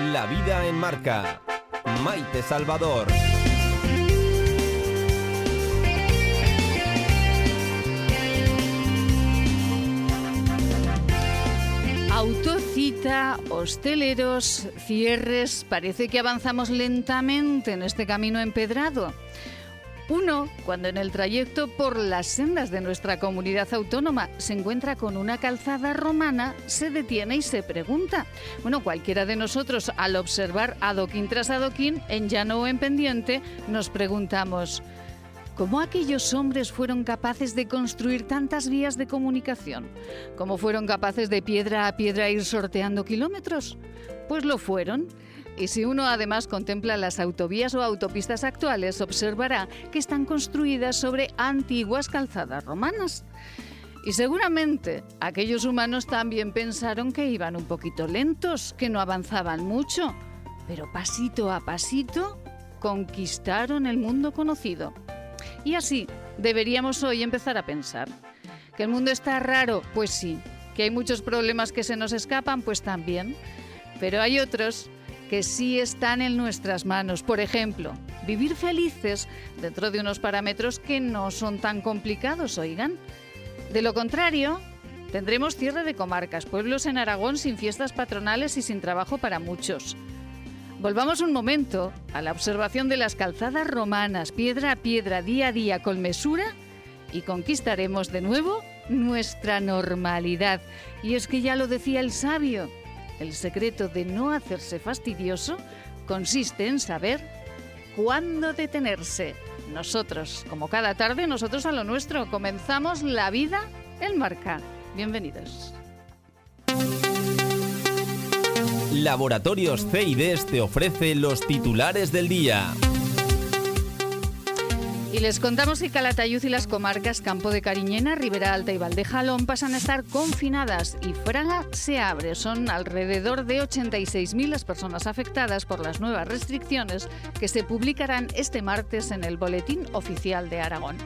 La vida en marca. Maite Salvador. Autocita, hosteleros, cierres, parece que avanzamos lentamente en este camino empedrado. Uno, cuando en el trayecto por las sendas de nuestra comunidad autónoma se encuentra con una calzada romana, se detiene y se pregunta. Bueno, cualquiera de nosotros al observar adoquín tras adoquín, en llano o en pendiente, nos preguntamos, ¿Cómo aquellos hombres fueron capaces de construir tantas vías de comunicación? ¿Cómo fueron capaces de piedra a piedra ir sorteando kilómetros? Pues lo fueron. Y si uno además contempla las autovías o autopistas actuales, observará que están construidas sobre antiguas calzadas romanas. Y seguramente aquellos humanos también pensaron que iban un poquito lentos, que no avanzaban mucho, pero pasito a pasito conquistaron el mundo conocido. Y así deberíamos hoy empezar a pensar. ¿Que el mundo está raro? Pues sí. ¿Que hay muchos problemas que se nos escapan? Pues también. Pero hay otros que sí están en nuestras manos. Por ejemplo, vivir felices dentro de unos parámetros que no son tan complicados, oigan. De lo contrario, tendremos cierre de comarcas, pueblos en Aragón sin fiestas patronales y sin trabajo para muchos. Volvamos un momento a la observación de las calzadas romanas, piedra a piedra, día a día, con mesura, y conquistaremos de nuevo nuestra normalidad. Y es que ya lo decía el sabio, el secreto de no hacerse fastidioso consiste en saber cuándo detenerse. Nosotros, como cada tarde, nosotros a lo nuestro, comenzamos la vida en marca. Bienvenidos. Laboratorios CIDES te ofrece los titulares del día. Y les contamos que Calatayud y las comarcas Campo de Cariñena, Ribera Alta y Valdejalón pasan a estar confinadas y Fraga se abre. Son alrededor de 86.000 las personas afectadas por las nuevas restricciones que se publicarán este martes en el Boletín Oficial de Aragón.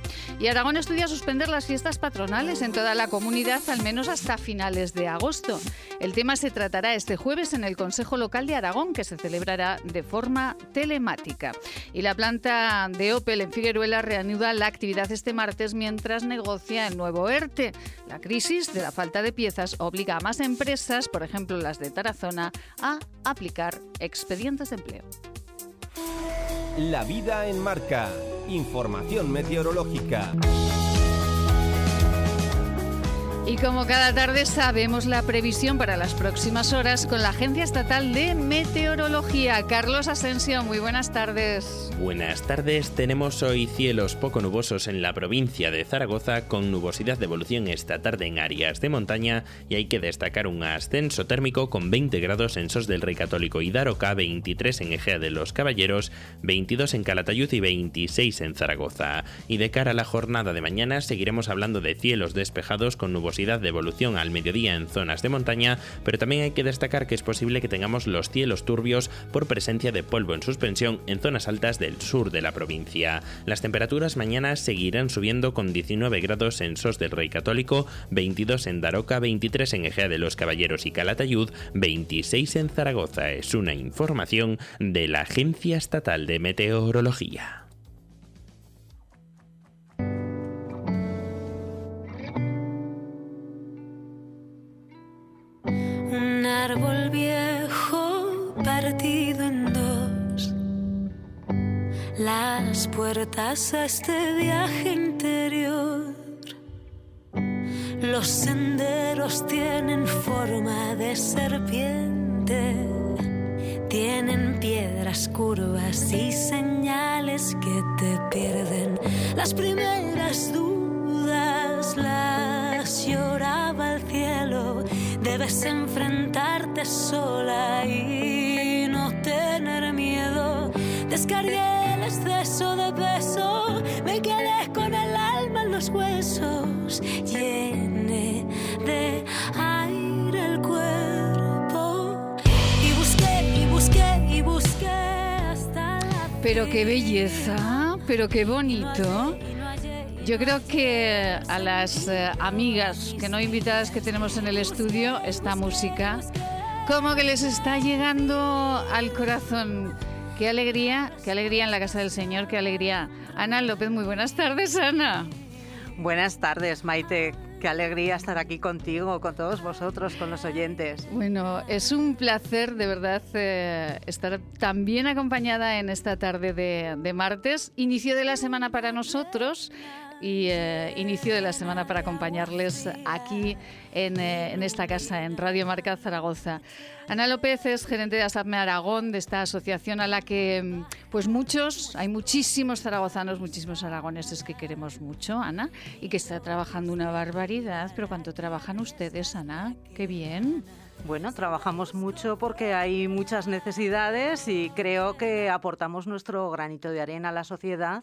Y Aragón estudia suspender las fiestas patronales en toda la comunidad al menos hasta finales de agosto. El tema se tratará este jueves en el Consejo Local de Aragón, que se celebrará de forma telemática. Y la planta de Opel en Figueruela reanuda la actividad este martes mientras negocia el nuevo ERTE. La crisis de la falta de piezas obliga a más empresas, por ejemplo las de Tarazona, a aplicar expedientes de empleo. La vida en marca. Información meteorológica. Y como cada tarde sabemos la previsión para las próximas horas con la Agencia Estatal de Meteorología. Carlos Asensio, muy buenas tardes. Buenas tardes, tenemos hoy cielos poco nubosos en la provincia de Zaragoza con nubosidad de evolución esta tarde en áreas de montaña y hay que destacar un ascenso térmico con 20 grados en Sos del Rey Católico y Daroca, 23 en Egea de los Caballeros, 22 en Calatayud y 26 en Zaragoza. Y de cara a la jornada de mañana seguiremos hablando de cielos despejados con nubosidad de evolución al mediodía en zonas de montaña, pero también hay que destacar que es posible que tengamos los cielos turbios por presencia de polvo en suspensión en zonas altas del sur de la provincia. Las temperaturas mañana seguirán subiendo con 19 grados en Sos del Rey Católico, 22 en Daroca, 23 en Ejea de los Caballeros y Calatayud, 26 en Zaragoza. Es una información de la Agencia Estatal de Meteorología. Puertas a este viaje interior. Los senderos tienen forma de serpiente. Tienen piedras curvas y señales que te pierden. Las primeras dudas las lloraba el cielo Debes enfrentarte sola y no tener miedo. Descargué exceso de peso, me quedé con el alma en los huesos. Llené de aire el cuerpo y busqué y busqué y busqué hasta la. Pero qué belleza, pero qué bonito. Yo creo que a las eh, amigas que no invitadas que tenemos en el estudio, esta música como que les está llegando al corazón. Qué alegría, qué alegría en la casa del Señor, qué alegría. Ana López, muy buenas tardes, Ana. Buenas tardes, Maite. Qué alegría estar aquí contigo, con todos vosotros, con los oyentes. Bueno, es un placer de verdad eh, estar tan bien acompañada en esta tarde de, de martes, inicio de la semana para nosotros y eh, inicio de la semana para acompañarles aquí en, eh, en, esta casa, en Radio Marca Zaragoza. Ana López es gerente de ASAPME Aragón, de esta asociación a la que mm, pues muchos, hay muchísimos zaragozanos, muchísimos aragoneses que queremos mucho, Ana, y que está trabajando una barbaridad. Pero ¿cuánto trabajan ustedes, Ana? ¡Qué bien! Bueno, trabajamos mucho porque hay muchas necesidades y creo que aportamos nuestro granito de arena a la sociedad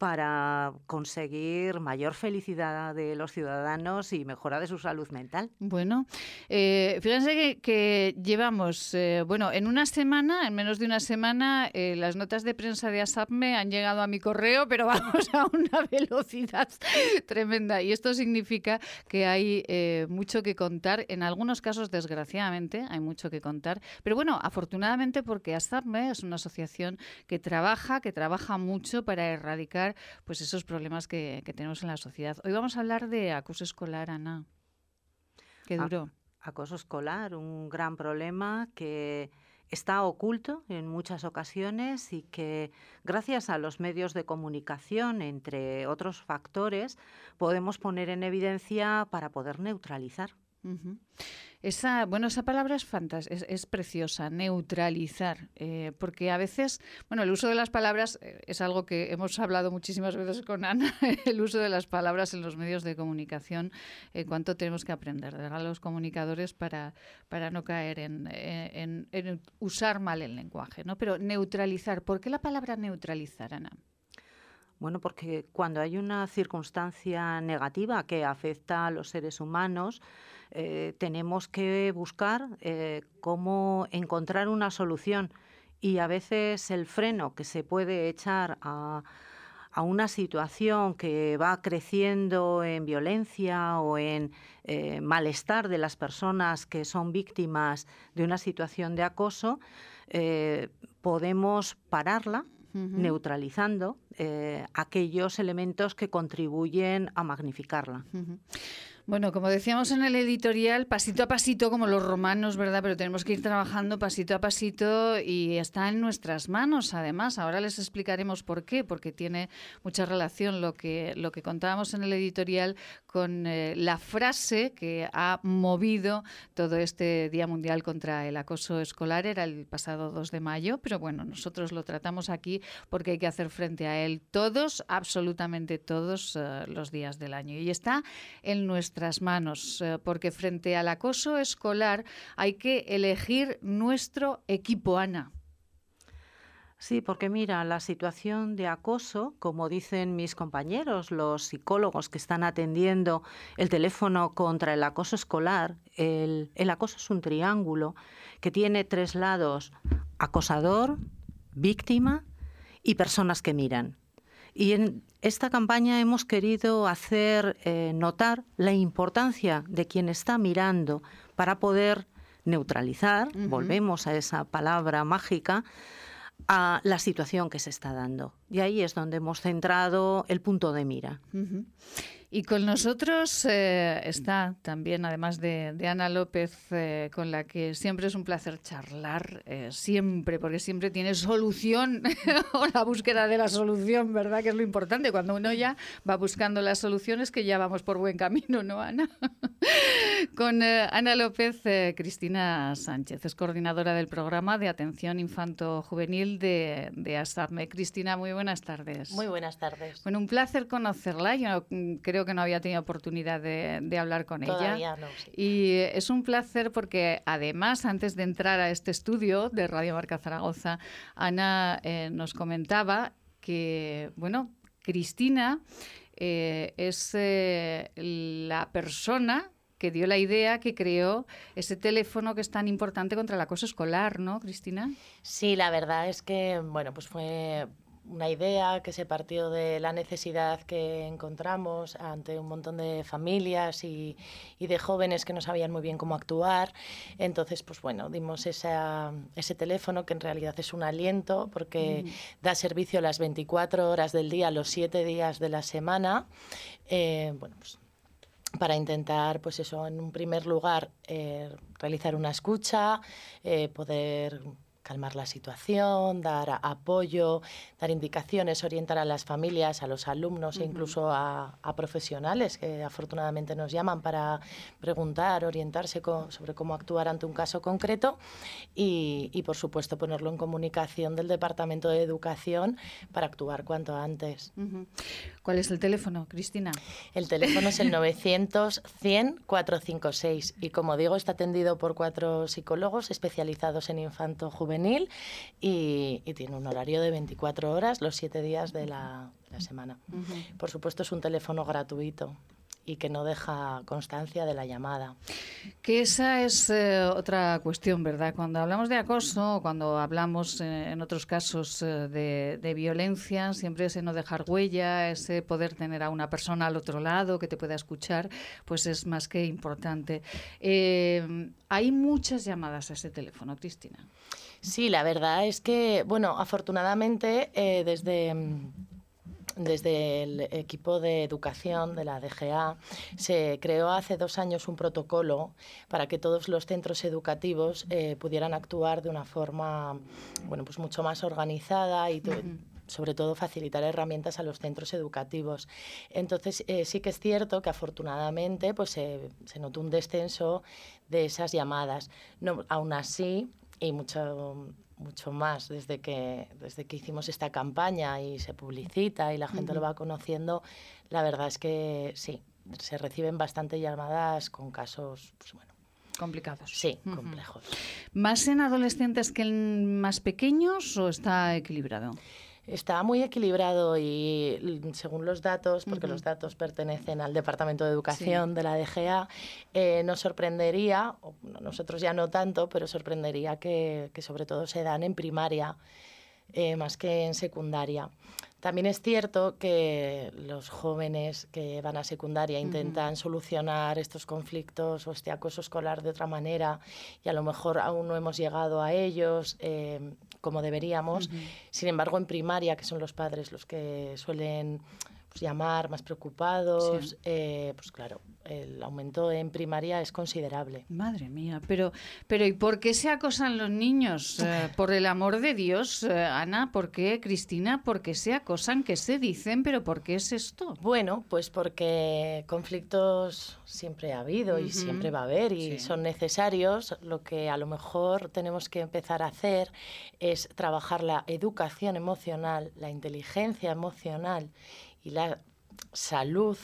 para conseguir mayor felicidad de los ciudadanos y mejora de su salud mental. Bueno, eh, fíjense que, llevamos, eh, bueno, en una semana, en menos de una semana, eh, las notas de prensa de ASAPME han llegado a mi correo, pero vamos a una velocidad tremenda. Y esto significa que hay eh, mucho que contar. En algunos casos, desgraciadamente, hay mucho que contar. Pero bueno, afortunadamente porque ASAPME es una asociación que trabaja, que trabaja mucho para erradicar pues esos problemas que, que, tenemos en la sociedad. Hoy vamos a hablar de acoso escolar, Ana. Qué duro. acoso escolar, un gran problema que está oculto en muchas ocasiones y que gracias a los medios de comunicación, entre otros factores, podemos poner en evidencia para poder neutralizar. Esa, bueno, esa palabra es, es, es preciosa, neutralizar, eh, porque a veces, bueno, el uso de las palabras eh, es algo que hemos hablado muchísimas veces con Ana, el uso de las palabras en los medios de comunicación, eh, cuánto tenemos que aprender de los comunicadores para, para no caer en, en, en usar mal el lenguaje, ¿no? Pero neutralizar, ¿por qué la palabra neutralizar, Ana? Bueno, porque cuando hay una circunstancia negativa que afecta a los seres humanos, eh, tenemos que buscar eh, cómo encontrar una solución y a veces el freno que se puede echar a, a una situación que va creciendo en violencia o en eh, malestar de las personas que son víctimas de una situación de acoso, eh, podemos pararla Uh -huh. neutralizando eh, aquellos elementos que contribuyen a magnificarla. Uh -huh. Bueno, como decíamos en el editorial, pasito a pasito, como los romanos, ¿verdad? Pero tenemos que ir trabajando pasito a pasito y está en nuestras manos, además. Ahora les explicaremos por qué, porque tiene mucha relación lo que, lo que contábamos en el editorial con eh, la frase que ha movido todo este Día Mundial contra el Acoso Escolar. Era el pasado 2 de mayo, pero bueno, nosotros lo tratamos aquí porque hay que hacer frente a él todos, absolutamente todos uh, los días del año. Y está en nuestra manos, eh, porque frente al acoso escolar hay que elegir nuestro equipo, Ana. Sí, porque mira, la situación de acoso, como dicen mis compañeros, los psicólogos que están atendiendo el teléfono contra el acoso escolar, el, el acoso es un triángulo que tiene tres lados, acosador, víctima y personas que miran. Y en esta campaña hemos querido hacer eh, notar la importancia de quien está mirando para poder neutralizar, uh -huh. volvemos a esa palabra mágica, a la situación que se está dando. Y ahí es donde hemos centrado el punto de mira. Y con nosotros eh, está también, además de, Ana López, eh, con la que siempre es un placer charlar, eh, siempre, porque siempre tiene solución o la búsqueda de la solución, ¿verdad? Que es lo importante. Cuando uno ya va buscando las soluciones, que ya vamos por buen camino, ¿no, Ana? con Ana López, Cristina Sánchez, es coordinadora del programa de atención infanto-juvenil de, de. Cristina, muy buenas tardes. Muy buenas tardes. Bueno, un placer conocerla. Yo creo que no había tenido oportunidad de, de hablar con Todavía ella. No, sí. Y es un placer porque además, antes de entrar a este estudio de Radio Marca Zaragoza, Ana eh, nos comentaba que, bueno, Cristina eh, es eh, la persona que dio la idea, que creó ese teléfono que es tan importante contra el acoso escolar, ¿no, Cristina? Sí, la verdad es que, bueno, pues fue una idea que se partió de la necesidad que encontramos ante un montón de familias y, de jóvenes que no sabían muy bien cómo actuar. Entonces, pues bueno, dimos ese teléfono que en realidad es un aliento porque da servicio las 24 horas del día, los 7 días de la semana. Eh, bueno, pues para intentar, pues eso, en un primer lugar, eh, realizar una escucha, eh, poder calmar la situación, dar apoyo, dar indicaciones, orientar a las familias, a los alumnos e incluso a, profesionales que afortunadamente nos llaman para preguntar, orientarse sobre cómo actuar ante un caso concreto y, por supuesto ponerlo en comunicación del Departamento de Educación para actuar cuanto antes. ¿Cuál es el teléfono, Cristina? El teléfono es el 900 100 456 y como digo está atendido por cuatro psicólogos especializados en infanto juvenil y, tiene un horario de 24 horas los siete días de la, semana. Por supuesto es un teléfono gratuito y que no deja constancia de la llamada. Que esa es eh, otra cuestión, ¿verdad? Cuando hablamos de acoso, cuando hablamos eh, en otros casos eh, de, de, violencia, siempre ese no dejar huella, ese poder tener a una persona al otro lado que te pueda escuchar, pues es más que importante. hay muchas llamadas a ese teléfono, Cristina. Sí, la verdad es que, bueno, afortunadamente desde desde el equipo de educación de la DGA se creó hace dos años un protocolo para que todos los centros educativos eh, pudieran actuar de una forma bueno pues mucho más organizada y sobre todo facilitar herramientas a los centros educativos. Entonces eh, sí que es cierto que afortunadamente pues se notó un descenso de esas llamadas. No, aún así y mucho mucho más desde que desde que hicimos esta campaña y se publicita y la gente lo va conociendo la verdad es que sí se reciben bastante llamadas con casos pues bueno. Complicados. Sí complejos. Más en adolescentes que en más pequeños o está equilibrado Está muy equilibrado y según los datos, porque los datos pertenecen al Departamento de Educación de la DGA, eh, nos sorprendería, nosotros ya no tanto, pero sorprendería que, sobre todo se dan en primaria eh, más que en secundaria. También es cierto que los jóvenes que van a secundaria intentan solucionar estos conflictos o este acoso escolar de otra manera y a lo mejor aún no hemos llegado a ellos. Eh, como deberíamos. Sin embargo, en primaria, que son los padres los que suelen pues, llamar más preocupados, eh, pues claro, el aumento en primaria es considerable. Madre mía, pero, pero ¿y por qué se acosan los niños? Eh, por el amor de Dios, eh, Ana, ¿por qué, Cristina? ¿Por qué se acosan? ¿Qué se dicen? ¿Pero por qué es esto? Bueno, pues porque conflictos siempre ha habido y siempre va a haber y son necesarios. Lo que a lo mejor tenemos que empezar a hacer es trabajar la educación emocional, la inteligencia emocional y la salud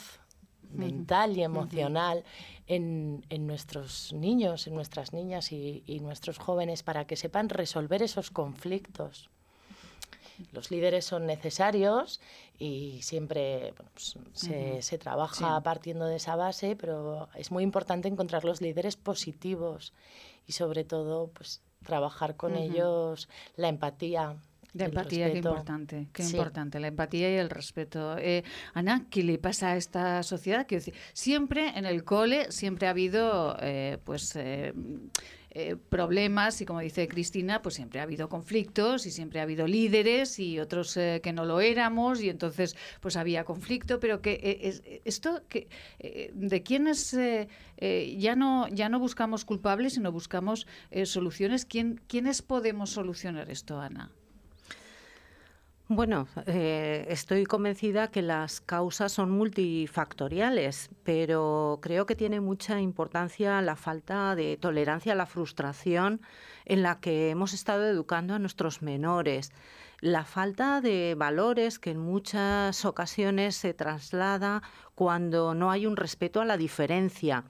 mental y emocional en, nuestros niños, en nuestras niñas y, nuestros jóvenes para que sepan resolver esos conflictos. Los líderes son necesarios y siempre pues, se, trabaja partiendo de esa base, pero es muy importante encontrar los líderes positivos y sobre todo pues, trabajar con ellos la empatía, de empatía, qué importante, qué importante, la empatía y el respeto. Eh, Ana, ¿qué le pasa a esta sociedad? Que siempre en el cole siempre ha habido, eh, pues. Eh, problemas y como dice Cristina, pues siempre ha habido conflictos y siempre ha habido líderes y otros que no lo éramos y entonces pues había conflicto, pero que esto que de quiénes ya no ya no buscamos culpables sino buscamos soluciones. ¿Quién, ¿Quiénes podemos solucionar esto, Ana? Bueno, eh, estoy convencida que las causas son multifactoriales, pero creo que tiene mucha importancia la falta de tolerancia a la frustración en la que hemos estado educando a nuestros menores, la falta de valores que en muchas ocasiones se traslada cuando no hay un respeto a la diferencia.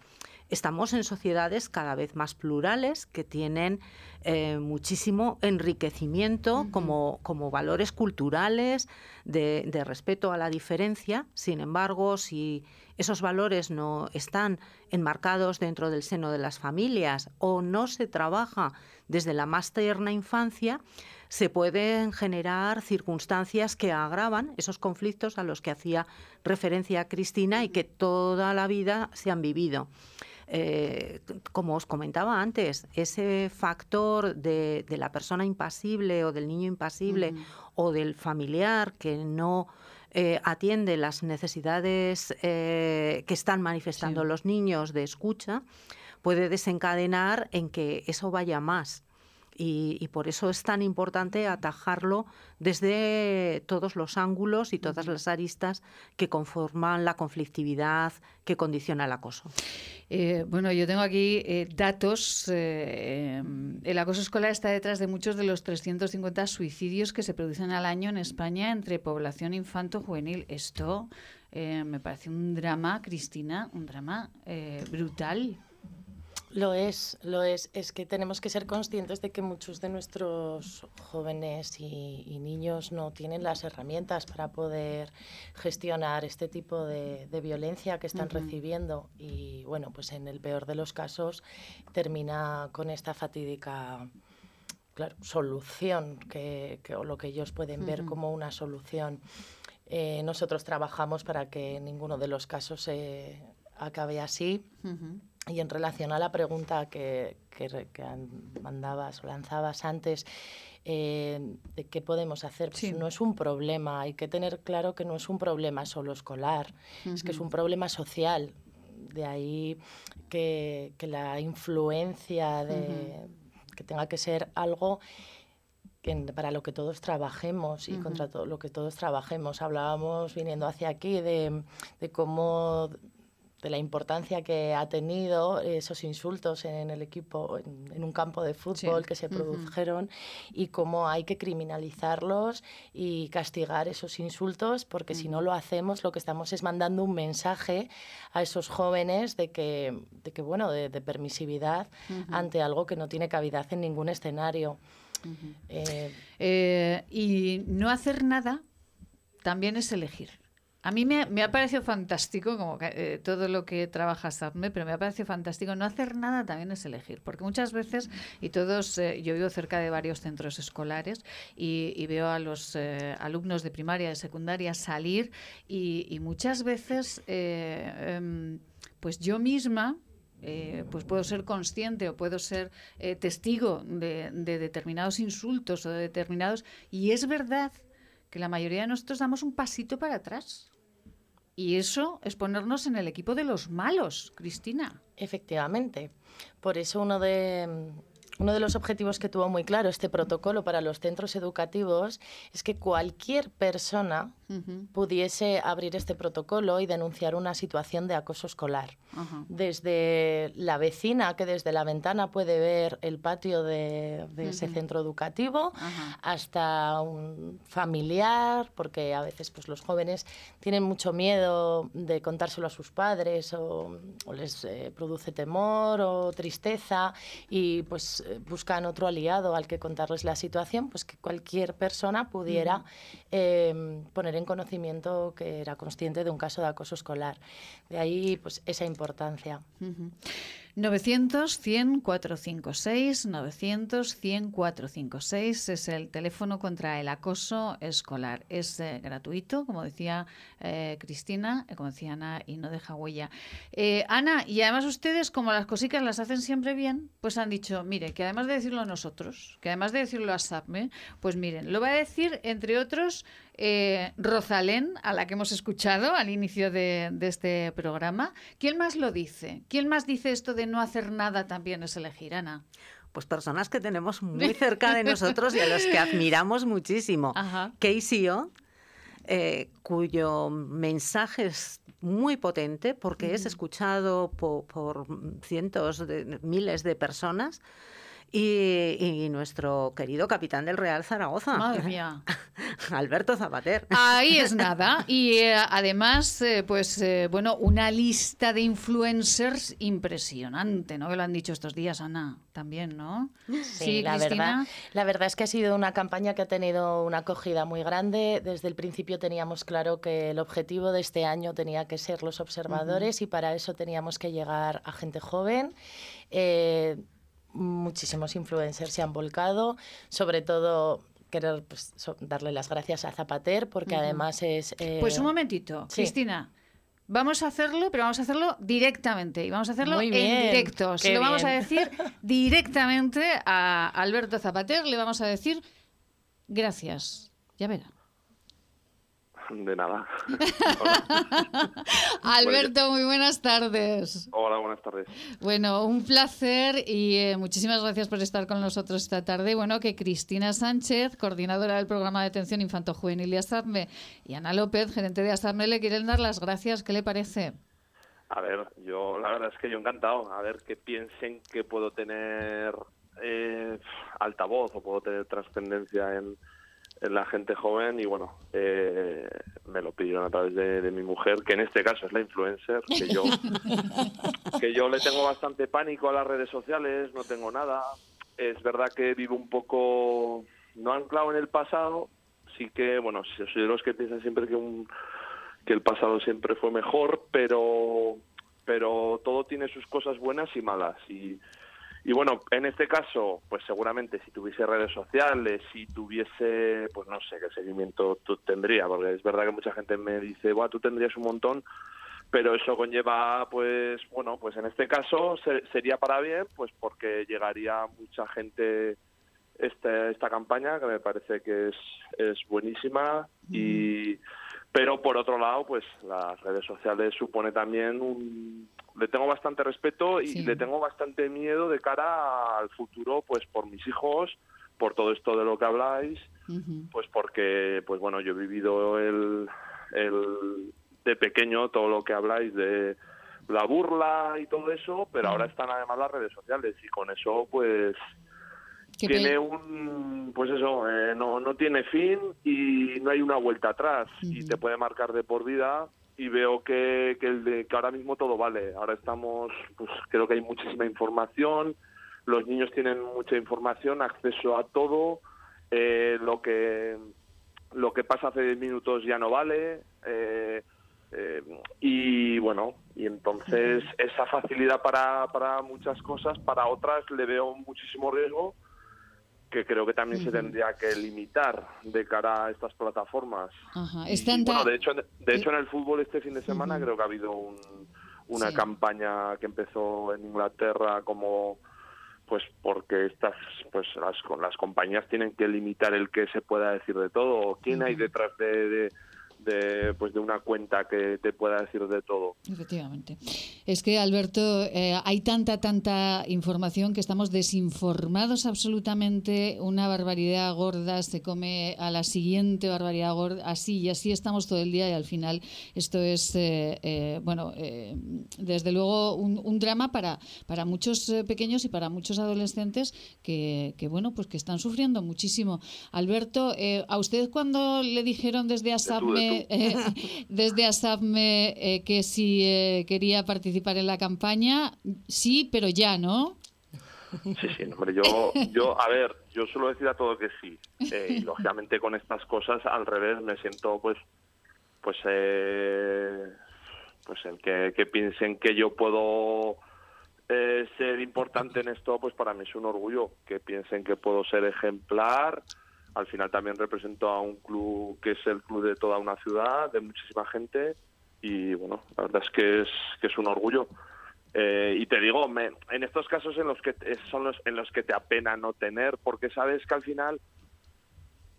Estamos en sociedades cada vez más plurales que tienen eh, muchísimo enriquecimiento como, como valores culturales de, de respeto a la diferencia. Sin embargo, si esos valores no están enmarcados dentro del seno de las familias o no se trabaja desde la más tierna infancia, se pueden generar circunstancias que agravan esos conflictos a los que hacía referencia Cristina y que toda la vida se han vivido. Eh, como os comentaba antes, ese factor de, la persona impasible o del niño impasible o del familiar que no eh, atiende las necesidades eh, que están manifestando los niños de escucha, puede desencadenar en que eso vaya más y, por eso es tan importante atajarlo desde todos los ángulos y todas las aristas que conforman la conflictividad que condiciona el acoso. Eh, bueno, yo tengo aquí eh, datos. Eh, el acoso escolar está detrás de muchos de los 350 suicidios que se producen al año en España entre población infanto-juvenil. Esto me parece un drama, Cristina, un drama brutal. Lo es, lo es. Es que tenemos que ser conscientes de que muchos de nuestros jóvenes y, niños no tienen las herramientas para poder gestionar este tipo de, violencia que están recibiendo. Y bueno, pues en el peor de los casos termina con esta fatídica claro, solución, que, o lo que ellos pueden ver como una solución. Eh, nosotros trabajamos para que ninguno de los casos se acabe así. Y en relación a la pregunta que, que, mandabas o lanzabas antes, eh, de qué podemos hacer, pues no es un problema. Hay que tener claro que no es un problema solo escolar, es que es un problema social. De ahí que, que la influencia de que tenga que ser algo para lo que todos trabajemos y contra todo lo que todos trabajemos. Hablábamos viniendo hacia aquí de, de cómo de la importancia que ha tenido esos insultos en el equipo, en, un campo de fútbol que se produjeron y cómo hay que criminalizarlos y castigar esos insultos, porque si no lo hacemos, lo que estamos es mandando un mensaje a esos jóvenes de que, de que bueno, de, permisividad ante algo que no tiene cavidad en ningún escenario. Eh, eh, y no hacer nada también es elegir. A mí me, ha parecido fantástico, como eh, todo lo que trabaja SAPME, pero me ha parecido fantástico no hacer nada también es elegir, porque muchas veces, y todos, eh, yo vivo cerca de varios centros escolares y, veo a los eh, alumnos de primaria, de secundaria salir y, muchas veces, em, pues yo misma, pues puedo ser consciente o puedo ser testigo de, de, determinados insultos o de determinados... Y es verdad que la mayoría de nosotros damos un pasito para atrás. Y eso es ponernos en el equipo de los malos, Cristina. Efectivamente. Por eso uno de uno de los objetivos que tuvo muy claro este protocolo para los centros educativos es que cualquier persona pudiese abrir este protocolo y denunciar una situación de acoso escolar. Desde la vecina que desde la ventana puede ver el patio de, ese centro educativo hasta un familiar, porque a veces pues, los jóvenes tienen mucho miedo de contárselo a sus padres o, les eh, produce temor o tristeza y pues eh, buscan otro aliado al que contarles la situación, pues que cualquier persona pudiera em, poner en conocimiento que era consciente de un caso de acoso escolar. De ahí pues esa importancia. 900-100-456, 900-100-456 es el teléfono contra el acoso escolar. Es eh, gratuito, como decía eh, Cristina, eh, como decía Ana, y no deja huella. Ana, y además ustedes, como las cositas las hacen siempre bien, pues han dicho, mire, que además de decirlo a nosotros, que además de decirlo a SAPME, pues miren, lo va a decir, entre otros, Rosalén, a la que hemos escuchado al inicio de, este programa. ¿Quién más lo dice? ¿Quién más dice esto de no hacer nada también es elegir, Ana? Pues personas que tenemos muy cerca de nosotros y a los que admiramos muchísimo. Casey O, eh, cuyo mensaje es muy potente porque es escuchado por, cientos de miles de personas y, y, nuestro querido capitán del Real Zaragoza. Madre mía. Alberto Zapater. Ahí es nada. Y eh, además, eh, pues eh, bueno, una lista de influencers impresionante, ¿no? Que lo han dicho estos días, Ana, también, ¿no? Sí, la verdad. La verdad es que ha sido una campaña que ha tenido una acogida muy grande. Desde el principio teníamos claro que el objetivo de este año tenía que ser los observadores y para eso teníamos que llegar a gente joven muchísimos influencers se han volcado, sobre todo querer pues, darle las gracias a Zapater porque además es... Eh, pues un momentito, Cristina. Vamos a hacerlo, pero vamos a hacerlo directamente y vamos a hacerlo en directo. Se lo vamos a decir directamente a Alberto Zapater, le vamos a decir gracias. Ya verá. De nada. Alberto, muy buenas tardes. Hola, buenas tardes. Bueno, un placer y eh, muchísimas gracias por estar con nosotros esta tarde. Bueno, que Cristina Sánchez, coordinadora del programa de atención infanto-juvenil de Asarme, y Ana López, gerente de Asarme, le quieren dar las gracias. ¿Qué le parece? A ver, yo la verdad es que yo encantado. A ver, que piensen que puedo tener eh, altavoz o puedo tener trascendencia en la gente joven y bueno, eh, me lo pidieron a través de, mi mujer, que en este caso es la influencer, que yo, que yo le tengo bastante pánico a las redes sociales, no tengo nada. Es verdad que vivo un poco, no anclado en el pasado, sí que, bueno, soy de los que piensan siempre que, un, que el pasado siempre fue mejor, pero, pero todo tiene sus cosas buenas y malas. Y, y bueno, en este caso, pues seguramente si tuviese redes sociales, si tuviese, pues no sé qué seguimiento tú tendría, porque es verdad que mucha gente me dice, bueno, tú tendrías un montón, pero eso conlleva, pues, bueno, pues en este caso sería para bien, pues porque llegaría mucha gente esta, esta campaña, que me parece que es, es buenísima, y pero por otro lado, pues las redes sociales supone también un le tengo bastante respeto y le tengo bastante miedo de cara al futuro, pues por mis hijos, por todo esto de lo que habláis, pues porque, pues bueno, yo he vivido el, el de pequeño todo lo que habláis de la burla y todo eso, pero ahora están además las redes sociales y con eso, pues tiene un pues eso eh, no no tiene fin y no hay una vuelta atrás y te puede marcar de por vida y veo que, que, el de, que ahora mismo todo vale. Ahora estamos, pues creo que hay muchísima información, los niños tienen mucha información, acceso a todo, eh, lo que lo que pasa hace 10 minutos ya no vale. Eh, eh, y bueno, y entonces esa facilidad para, para muchas cosas, para otras le veo muchísimo riesgo que creo que también se tendría que limitar de cara a estas plataformas. bueno, de hecho, de hecho en el fútbol este fin de semana creo que ha habido una campaña que empezó en Inglaterra como pues porque estas pues las las compañías tienen que limitar el que se pueda decir de todo quién hay detrás de de, pues de una cuenta que te pueda decir de todo. Efectivamente. Es que, Alberto, eh, hay tanta, tanta información que estamos desinformados absolutamente. Una barbaridad gorda se come a la siguiente barbaridad gorda, así y así estamos todo el día y al final esto es, eh, eh, bueno, desde luego un, drama para, para muchos pequeños y para muchos adolescentes que, que, bueno, pues que están sufriendo muchísimo. Alberto, ¿a usted cuando le dijeron desde ASAPME eh, desde ASAPME eh, que si eh, quería participar en la campaña, sí, pero ya, ¿no? Sí, sí, hombre, yo, yo, a ver, yo suelo decir a todo que sí. y lógicamente con estas cosas, al revés, me siento, pues, pues, pues el que, que piensen que yo puedo ser importante en esto, pues para mí es un orgullo. Que piensen que puedo ser ejemplar, al final también represento a un club que es el club de toda una ciudad, de muchísima gente y bueno, la verdad es que es, que es un orgullo. Eh, y te digo, me, en estos casos en los que son los en los que te apena no tener, porque sabes que al final,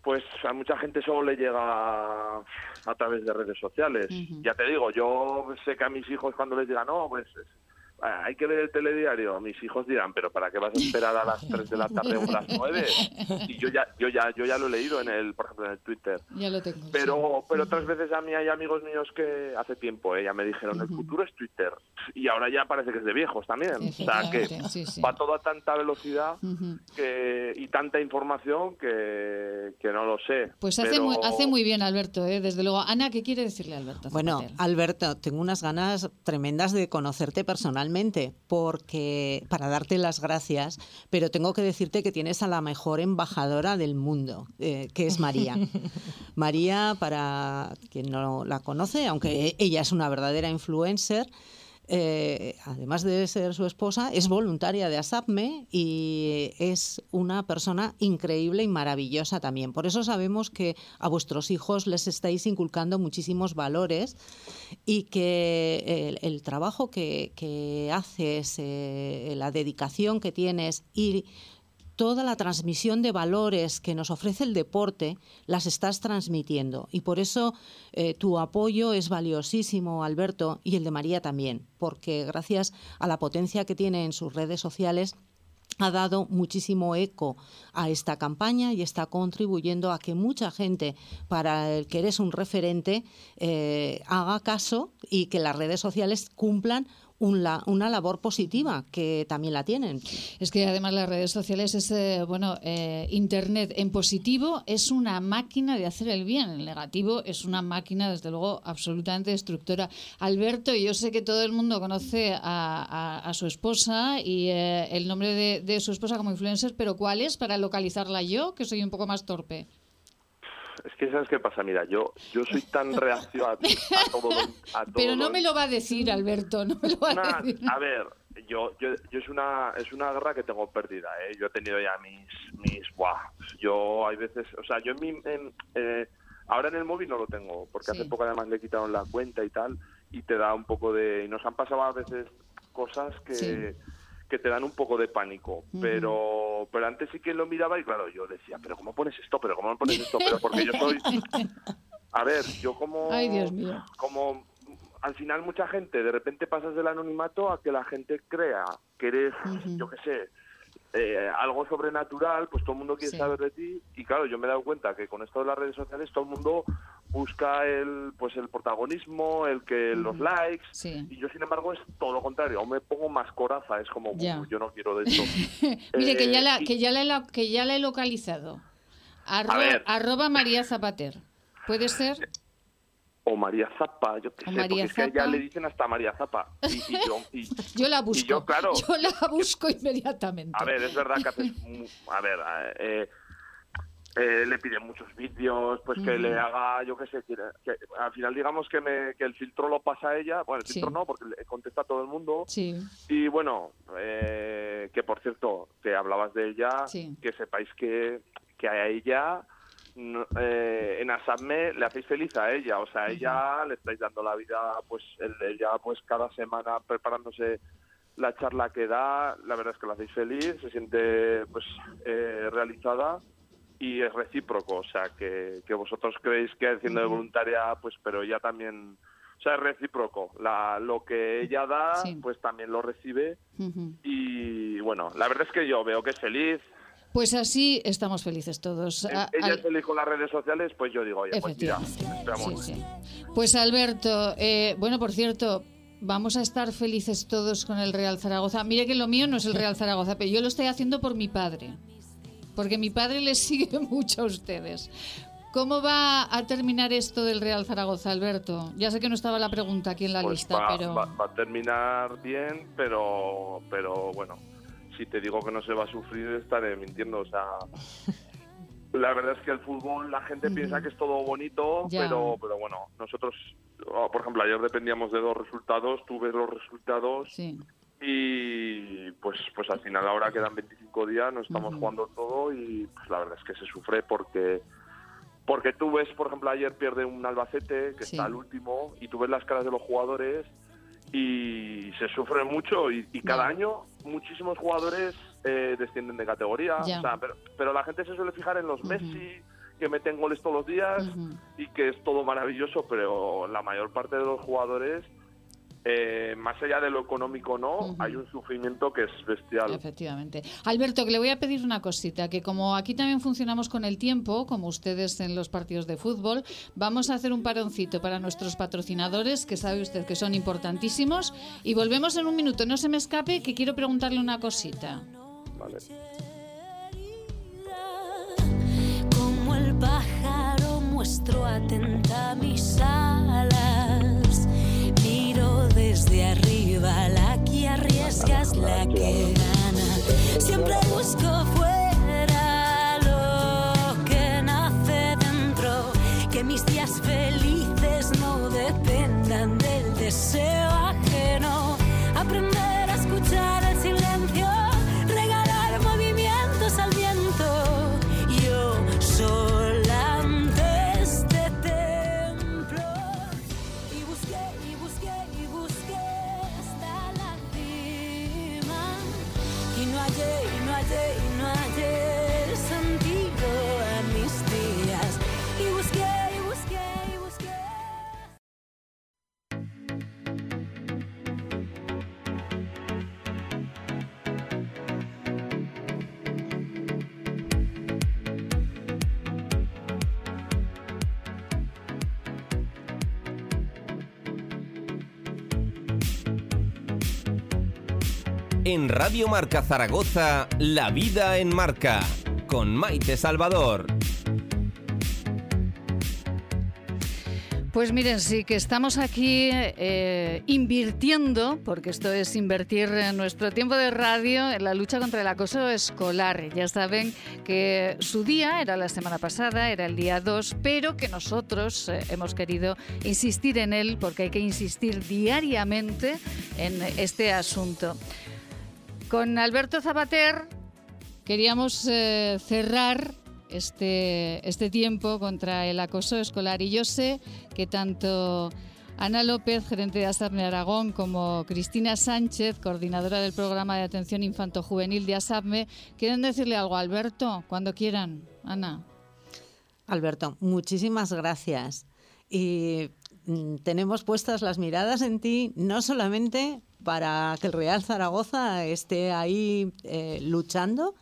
pues a mucha gente solo le llega a, través de redes sociales. Ya te digo, yo sé que a mis hijos cuando les diga no, pues hay que ver el telediario. Mis hijos dirán, pero ¿para qué vas a esperar a las 3 de la tarde o a las 9? Y yo ya, yo ya, yo ya lo he leído en el, por ejemplo, en el Twitter. Ya lo tengo. Pero, pero otras veces a mí hay amigos míos que hace tiempo eh, ya me dijeron, el futuro es Twitter. Y ahora ya parece que es de viejos también. O sea, que Efectivamente, sí, sí. va todo a tanta velocidad que, y tanta información que, que no lo sé. Pues hace, Pero- muy, hace muy bien Alberto, ¿eh? desde luego. Ana, ¿qué quiere decirle Alberto? Bueno? Alberto, tengo unas ganas tremendas de conocerte personalmente, porque para darte las gracias, pero tengo que decirte que tienes a la mejor embajadora del mundo, eh, que es María. María, para quien no la conoce, aunque ella es una verdadera influencer, eh, además de ser su esposa, es voluntaria de ASAPME y es una persona increíble y maravillosa también. Por eso sabemos que a vuestros hijos les estáis inculcando muchísimos valores y que el, trabajo que, que haces, eh, la dedicación que tienes y toda la transmisión de valores que nos ofrece el deporte las estás transmitiendo. Y por eso eh, tu apoyo es valiosísimo, Alberto, y el de María también, porque gracias a la potencia que tiene en sus redes sociales, ha dado muchísimo eco a esta campaña y está contribuyendo a que mucha gente, para el que eres un referente, eh, haga caso y que las redes sociales cumplan un la- una labor positiva, que también la tienen. Es que además las redes sociales es, eh, bueno, eh, Internet en positivo es una máquina de hacer el bien, en negativo es una máquina, desde luego, absolutamente destructora. Alberto, yo sé que todo el mundo conoce a, su esposa y eh, el nombre de su esposa como influencer, pero ¿cuál es para localizarla yo, que soy un poco más torpe? Es que sabes qué pasa, mira, yo, yo soy tan reaccio a, a todo. a todo Pero no lo- me lo va a decir, Alberto, no me lo va a decir. a ver, yo, yo, yo es una es una guerra que tengo perdida, ¿eh? Yo he tenido ya mis mis buah, yo hay veces, o sea, yo en mi en, eh, ahora en el móvil no lo tengo, porque Sí. hace poco además le quitaron la cuenta y tal y te da un poco de y nos han pasado a veces cosas que Sí. Que te dan un poco de pánico, pero pero antes sí que lo miraba y claro, yo decía, pero cómo pones esto, pero cómo pones esto, pero porque yo soy a ver, yo como Ay, Dios mío. como al final mucha gente, de repente pasas del anonimato a que la gente crea que eres, yo qué sé, eh, algo sobrenatural, pues todo el mundo quiere Sí. saber de ti y claro, yo me he dado cuenta que con esto de las redes sociales todo el mundo busca el pues el protagonismo, el que los likes Sí. y yo sin embargo es todo lo contrario, aún me pongo más coraza, es como Ya. "Uy, yo no quiero de esto. Mire, que ya, Eh, la, que, ya la, que ya la he localizado. Arro- ver. arroba María Zapater. ¿Puede ser? o María Zapa, yo qué sé, María porque es que ya le dicen hasta María Zapa. Y, y yo, y- Yo la busco. yo, claro. Yo la busco inmediatamente. A ver, es verdad que haces... A ver, eh, eh, le piden muchos vídeos, pues que le haga, yo qué sé, que, que al final digamos que, me, que el filtro lo pasa a ella, bueno, el Sí. filtro no, porque le contesta a todo el mundo, Sí, y bueno, eh, que por cierto, que hablabas de ella, Sí. que sepáis que, que a ella, no- eh, en Asame le hacéis feliz a ella, o sea, a ella le estáis dando la vida, pues el- ella pues cada semana preparándose la charla que da, la verdad es que la hacéis feliz, se siente pues eh, realizada y es recíproco, o sea, que, que vosotros creéis que haciendo de voluntaria, pues pero ella también... O sea, es recíproco. La, lo que ella da, Sí. pues también lo recibe. Y bueno, la verdad es que yo veo que es feliz. Pues así estamos felices todos. Eh, A- ella al- es feliz con las redes sociales, pues yo digo, oye, pues mira. Sí, sí. Pues Alberto, eh, bueno, por cierto, vamos a estar felices todos con el Real Zaragoza. Mire que lo mío no es el Real Zaragoza, pero yo lo estoy haciendo por mi padre. Porque mi padre les sigue mucho a ustedes. ¿Cómo va a terminar esto del Real Zaragoza, Alberto? Ya sé que no estaba la pregunta aquí en la Pues lista, va, pero... va- va a terminar bien, pero, pero bueno, si te digo que no se va a sufrir, estaré mintiendo. O sea, la verdad es que el fútbol, la gente piensa que es todo bonito, Ya. pero, pero bueno, nosotros, oh, por ejemplo, ayer dependíamos de dos resultados, tú ves los resultados Sí. Y pues pues al final ahora quedan 25 días, nos estamos jugando todo y pues la verdad es que se sufre porque porque tú ves, por ejemplo, ayer pierde un Albacete que Sí. está al último y tú ves las caras de los jugadores y se sufre mucho y, y cada año muchísimos jugadores eh, descienden de categoría, o sea, pero, pero la gente se suele fijar en los. Messi que meten goles todos los días y que es todo maravilloso, pero la mayor parte de los jugadores eh, más allá de lo económico no, hay un sufrimiento que es bestial. Efectivamente. Alberto, que le voy a pedir una cosita, que como aquí también funcionamos con el tiempo, como ustedes en los partidos de fútbol, vamos a hacer un paroncito para nuestros patrocinadores, que sabe usted que son importantísimos, y volvemos en un minuto. No se me escape, que quiero preguntarle una cosita. Vale. Como el pájaro muestro atenta mis alas. Desde arriba la que arriesga es la que gana. Siempre busco fuera Radio Marca Zaragoza, La Vida en Marca, con Maite Salvador. Pues miren, sí que estamos aquí eh, invirtiendo, porque esto es invertir en nuestro tiempo de radio en la lucha contra el acoso escolar. Ya saben que su día era la semana pasada, era el día 2, pero que nosotros eh, hemos querido insistir en él porque hay que insistir diariamente en este asunto. Con Alberto Zapater queríamos eh, cerrar este, este tiempo contra el acoso escolar y yo sé que tanto Ana López, gerente de ASAPME Aragón, como Cristina Sánchez, coordinadora del programa de atención infanto-juvenil de ASAPME, quieren decirle algo a Alberto cuando quieran. Ana. Alberto, muchísimas gracias. Y tenemos puestas las miradas en ti, no solamente para que el Real Zaragoza esté ahí eh, luchando,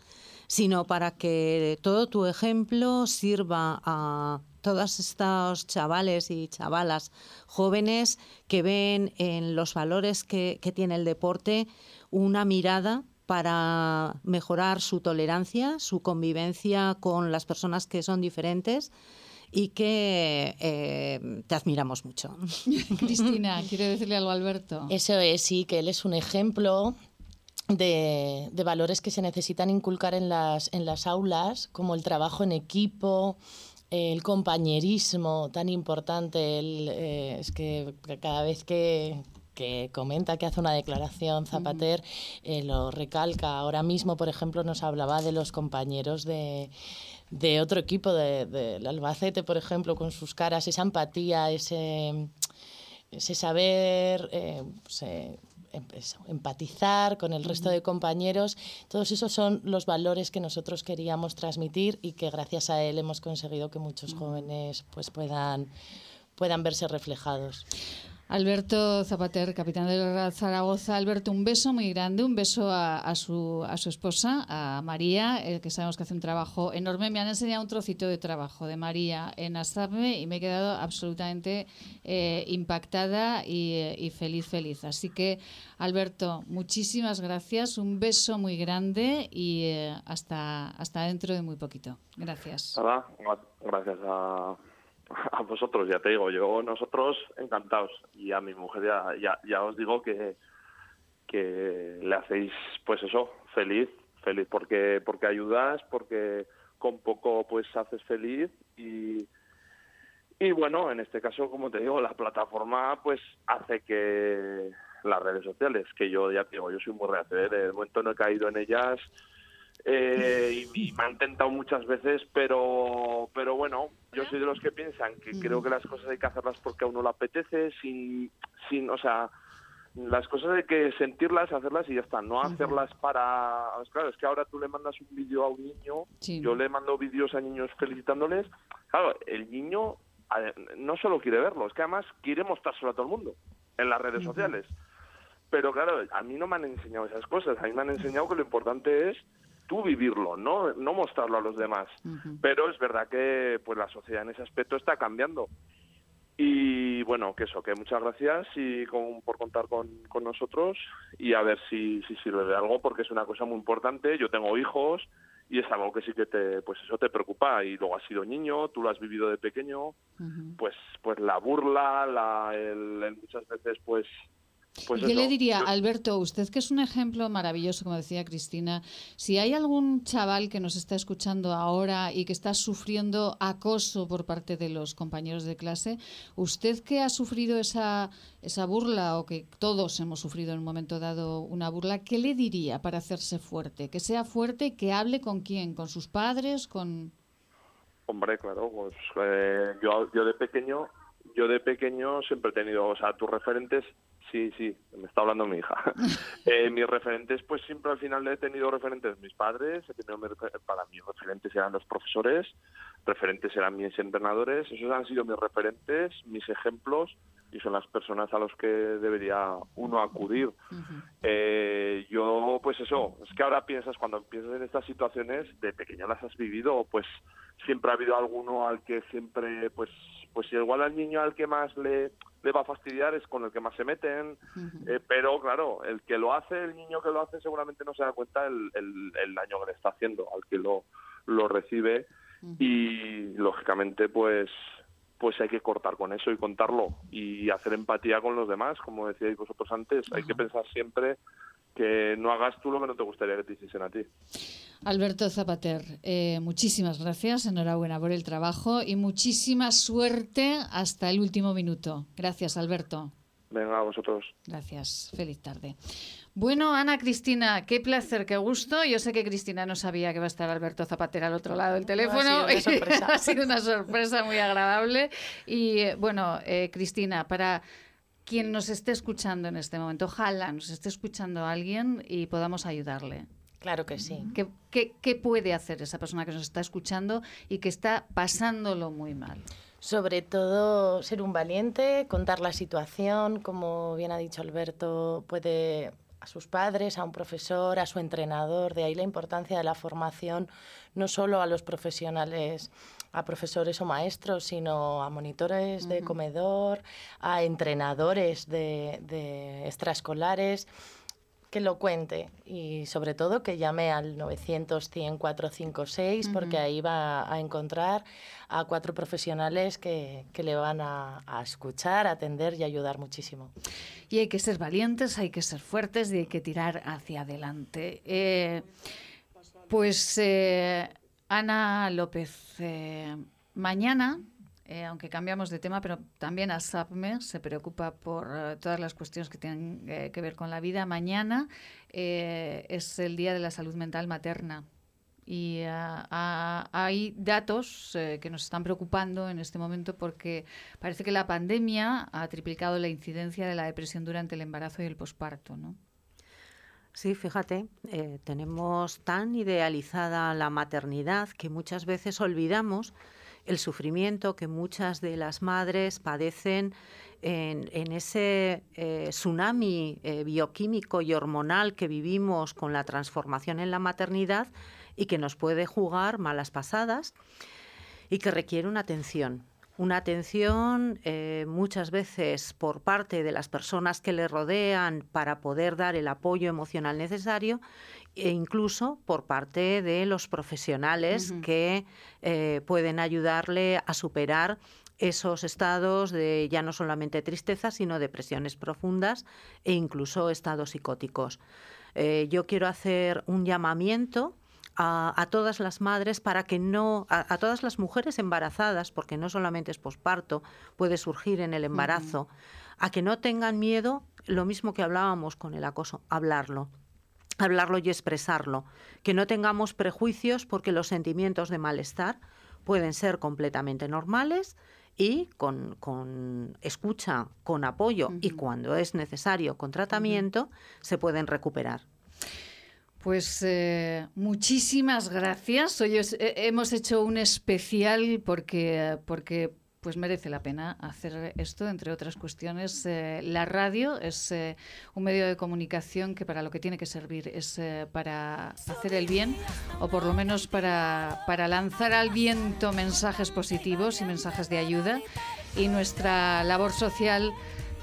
sino para que todo tu ejemplo sirva a todos estos chavales y chavalas jóvenes que ven en los valores que, que tiene el deporte una mirada para mejorar su tolerancia, su convivencia con las personas que son diferentes y que eh, te admiramos mucho. Cristina, ¿quiere decirle algo a Alberto? Eso es, sí, que él es un ejemplo de, de valores que se necesitan inculcar en las, en las aulas, como el trabajo en equipo, el compañerismo tan importante. el, eh, es que cada vez que, que comenta que hace una declaración Zapater, eh, lo recalca. Ahora mismo, por ejemplo, nos hablaba de los compañeros de, de otro equipo, del de, Albacete, por ejemplo, con sus caras, esa empatía, ese, ese saber, eh, pues, eh, em- empatizar con el resto de compañeros. Todos esos son los valores que nosotros queríamos transmitir y que gracias a él hemos conseguido que muchos jóvenes pues, puedan, puedan verse reflejados. Alberto Zapater, capitán Real Zaragoza. Alberto, un beso muy grande, un beso a, su, a su esposa, a María, eh, que sabemos que hace un trabajo enorme. Me han enseñado un trocito de trabajo de María en Asabme y me he quedado absolutamente eh, impactada y, eh, y feliz, feliz. Así que, Alberto, muchísimas gracias, un beso muy grande y eh, hasta, hasta dentro de muy poquito. Gracias. Nada, gracias a, a vosotros, ya te digo, yo, nosotros encantados. Y a mi mujer ya, ya, ya os digo que, que le hacéis, pues eso, feliz, feliz porque, porque ayudas, porque con poco pues haces feliz y, y bueno, en este caso, como te digo, la plataforma pues hace que las redes sociales, que yo ya te digo, yo soy muy reacio, de momento no he caído en ellas eh, y, y me han tentado muchas veces, pero, pero bueno, yo soy de los que piensan que creo que las cosas hay que hacerlas porque a uno le apetece, sin, sin, o sea, las cosas hay que sentirlas, hacerlas y ya está, no hacerlas para... Claro, es que ahora tú le mandas un vídeo a un niño, Sí. yo le mando vídeos a niños felicitándoles, claro, el niño no solo quiere verlo, es que además quiere mostrárselo a todo el mundo. en las redes sociales. Pero claro, a mí no me han enseñado esas cosas. A mí me han enseñado que lo importante es tú vivirlo, no, no mostrarlo a los demás. Pero es verdad que pues la sociedad en ese aspecto está cambiando. Y bueno, que eso, que muchas gracias y con, por contar con, con nosotros y a ver si, si sirve de algo porque es una cosa muy importante. Yo tengo hijos y es algo que sí que te, pues eso te preocupa y luego has sido niño, tú lo has vivido de pequeño, pues, pues la burla, la, el, el muchas veces pues pues ¿Qué le diría, Alberto, usted que es un ejemplo maravilloso, como decía Cristina, si hay algún chaval que nos está escuchando ahora y que está sufriendo acoso por parte de los compañeros de clase, usted que ha sufrido esa, esa burla o que todos hemos sufrido en un momento dado una burla, ¿qué le diría para hacerse fuerte? Que sea fuerte, que hable con quién, con sus padres, con... Hombre, claro, pues eh, yo, yo de pequeño, yo de pequeño siempre he tenido, o sea, tus referentes Sí, sí, me está hablando mi hija. eh, mis referentes, pues siempre al final he tenido referentes mis padres, he tenido para mí referentes eran los profesores, referentes eran mis entrenadores, esos han sido mis referentes, mis ejemplos y son las personas a los que debería uno acudir. eh, yo, pues eso, es que ahora piensas, cuando piensas en estas situaciones, de pequeño las has vivido, pues siempre ha habido alguno al que siempre, pues, pues igual al niño al que más le le va a fastidiar es con el que más se meten, eh, pero claro, el que lo hace, el niño que lo hace seguramente no se da cuenta el, el, daño que le está haciendo al que lo, lo recibe y lógicamente pues pues hay que cortar con eso y contarlo y hacer empatía con los demás, como decíais vosotros antes, hay que pensar siempre que no hagas tú lo que no te gustaría que te hiciesen a ti. Alberto Zapater, eh, muchísimas gracias, enhorabuena por el trabajo y muchísima suerte hasta el último minuto. Gracias, Alberto. Venga, a vosotros. Gracias, feliz tarde. Bueno, Ana Cristina, qué placer, qué gusto. Yo sé que Cristina no sabía que va a estar Alberto Zapater al otro lado del teléfono. ha, sido ha sido una sorpresa muy agradable. Y eh, bueno, eh, Cristina, para quien nos esté escuchando en este momento, ojalá nos esté escuchando alguien y podamos ayudarle. Claro que sí. ¿Qué, qué, puede hacer esa persona que nos está escuchando y que está pasándolo muy mal? Sobre todo ser un valiente, contar la situación, como bien ha dicho Alberto, puede a sus padres, a un profesor, a su entrenador, de ahí la importancia de la formación no solo a los profesionales a profesores o maestros, sino a monitores de comedor, a entrenadores de, de extraescolares que lo cuente y sobre todo que llame al 900 100 456 porque ahí va a encontrar a cuatro profesionales que, que le van a, a, escuchar, atender y ayudar muchísimo. Y hay que ser valientes, hay que ser fuertes y hay que tirar hacia adelante. Eh, pues eh, Ana López, eh, mañana, eh, aunque cambiamos de tema, pero también ASAPME se preocupa por eh, todas las cuestiones que tienen que ver con la vida. Mañana es el Día de la Salud Mental Materna. Y hay datos que nos están preocupando en este momento porque parece que la pandemia ha triplicado la incidencia de la depresión durante el embarazo y el posparto, ¿no? Sí, fíjate, eh, tenemos tan idealizada la maternidad que muchas veces olvidamos el sufrimiento que muchas de las madres padecen en, ese eh, tsunami eh, bioquímico y hormonal que vivimos con la transformación en la maternidad y que nos puede jugar malas pasadas y que requiere una atención una atención eh, muchas veces por parte de las personas que le rodean para poder dar el apoyo emocional necesario e incluso por parte de los profesionales que eh, pueden ayudarle a superar esos estados de ya no solamente tristeza, sino depresiones profundas e incluso estados psicóticos. Eh, yo quiero hacer un llamamiento a, todas las madres para que no, a, todas las mujeres embarazadas, porque no solamente es posparto, puede surgir en el embarazo, a que no tengan miedo, lo mismo que hablábamos con el acoso, hablarlo hablarlo y expresarlo, que no tengamos prejuicios porque los sentimientos de malestar pueden ser completamente normales y con, escucha, con apoyo y cuando es necesario con tratamiento, se pueden recuperar. Pues eh, muchísimas gracias. Hoy eh, hemos hecho un especial porque, porque pues merece la pena hacer esto, entre otras cuestiones. Eh, la radio es eh, un medio de comunicación que para lo que tiene que servir es para hacer el bien o por lo menos para, para lanzar al viento mensajes positivos y mensajes de ayuda. Y nuestra labor social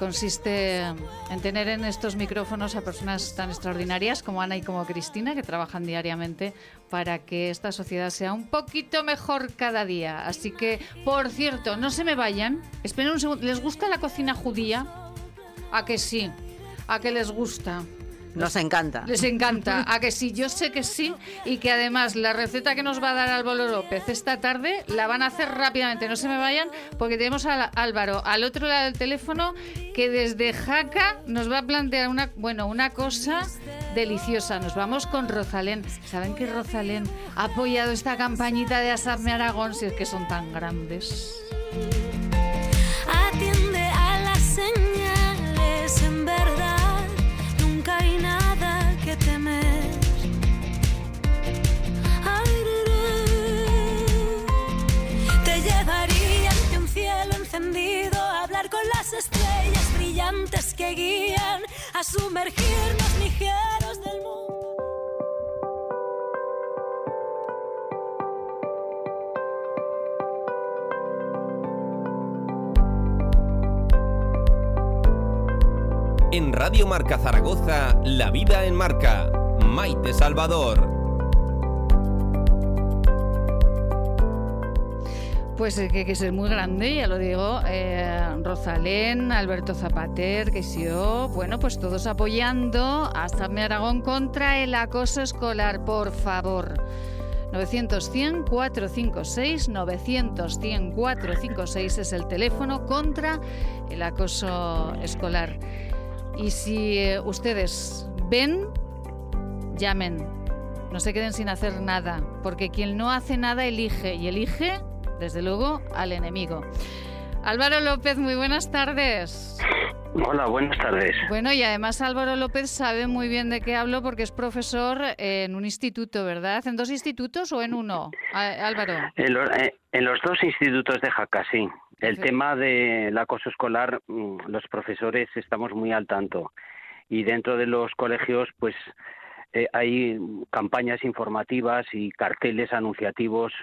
consiste en tener en estos micrófonos a personas tan extraordinarias como Ana y como Cristina, que trabajan diariamente para que esta sociedad sea un poquito mejor cada día. Así que, por cierto, no se me vayan. Esperen un segundo. ¿Les gusta la cocina judía? ¿A que sí? ¿A que les gusta? Nos encanta. Les encanta. A que sí, yo sé que sí. Y que además la receta que nos va a dar Álvaro López esta tarde la van a hacer rápidamente. No se me vayan porque tenemos a Álvaro al otro lado del teléfono que desde Jaca nos va a plantear una, bueno, una cosa deliciosa. Nos vamos con Rosalén. ¿Saben que Rosalén ha apoyado esta campañita de Asapme Aragón si es que son tan grandes? Atiende a las señales en verdad encendido hablar con las estrellas brillantes que guían a sumergirnos ligeros del mundo. En Radio Marca Zaragoza, La Vida en Marca. Maite Salvador. Pues que, que es muy grande, ya lo digo. Eh, Rosalén, Alberto Zapater, que yo. Bueno, pues todos apoyando a Sammy Aragón contra el acoso escolar, por favor. 900-100-456, 900-100-456 es el teléfono contra el acoso escolar. Y si eh, ustedes ven, llamen. No se queden sin hacer nada, porque quien no hace nada elige y elige, desde luego, al enemigo. Álvaro López, muy buenas tardes. Hola, buenas tardes. Bueno, y además Álvaro López sabe muy bien de qué hablo porque es profesor en un instituto, ¿verdad? ¿En dos institutos o en uno, Álvaro? En, lo- eh, en los dos institutos de Jaca, sí. El tema del acoso escolar, mm, los profesores estamos muy al tanto. Y dentro de los colegios, pues eh, hay campañas informativas y carteles anunciativos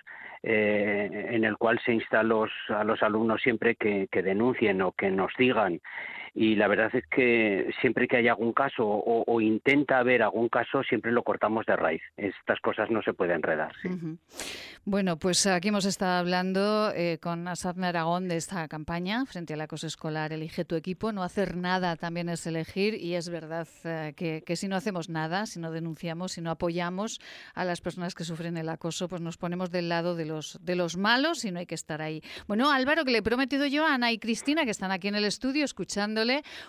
eh, en el cual se insta a los, alumnos siempre que denuncien o que nos digan. Y la verdad es que siempre que hay algún caso o, intenta haber algún caso, siempre lo cortamos de raíz. Estas cosas no se pueden enredar. Bueno, pues aquí hemos estado hablando eh, con Asad Aragón de esta campaña frente al acoso escolar. Elige tu equipo, no hacer nada también es elegir y es verdad eh, que, si no hacemos nada, si no denunciamos, si no apoyamos a las personas que sufren el acoso, pues nos ponemos del lado de los, de los malos y no hay que estar ahí. Bueno, Álvaro, que le he prometido yo a Ana y Cristina, que están aquí en el estudio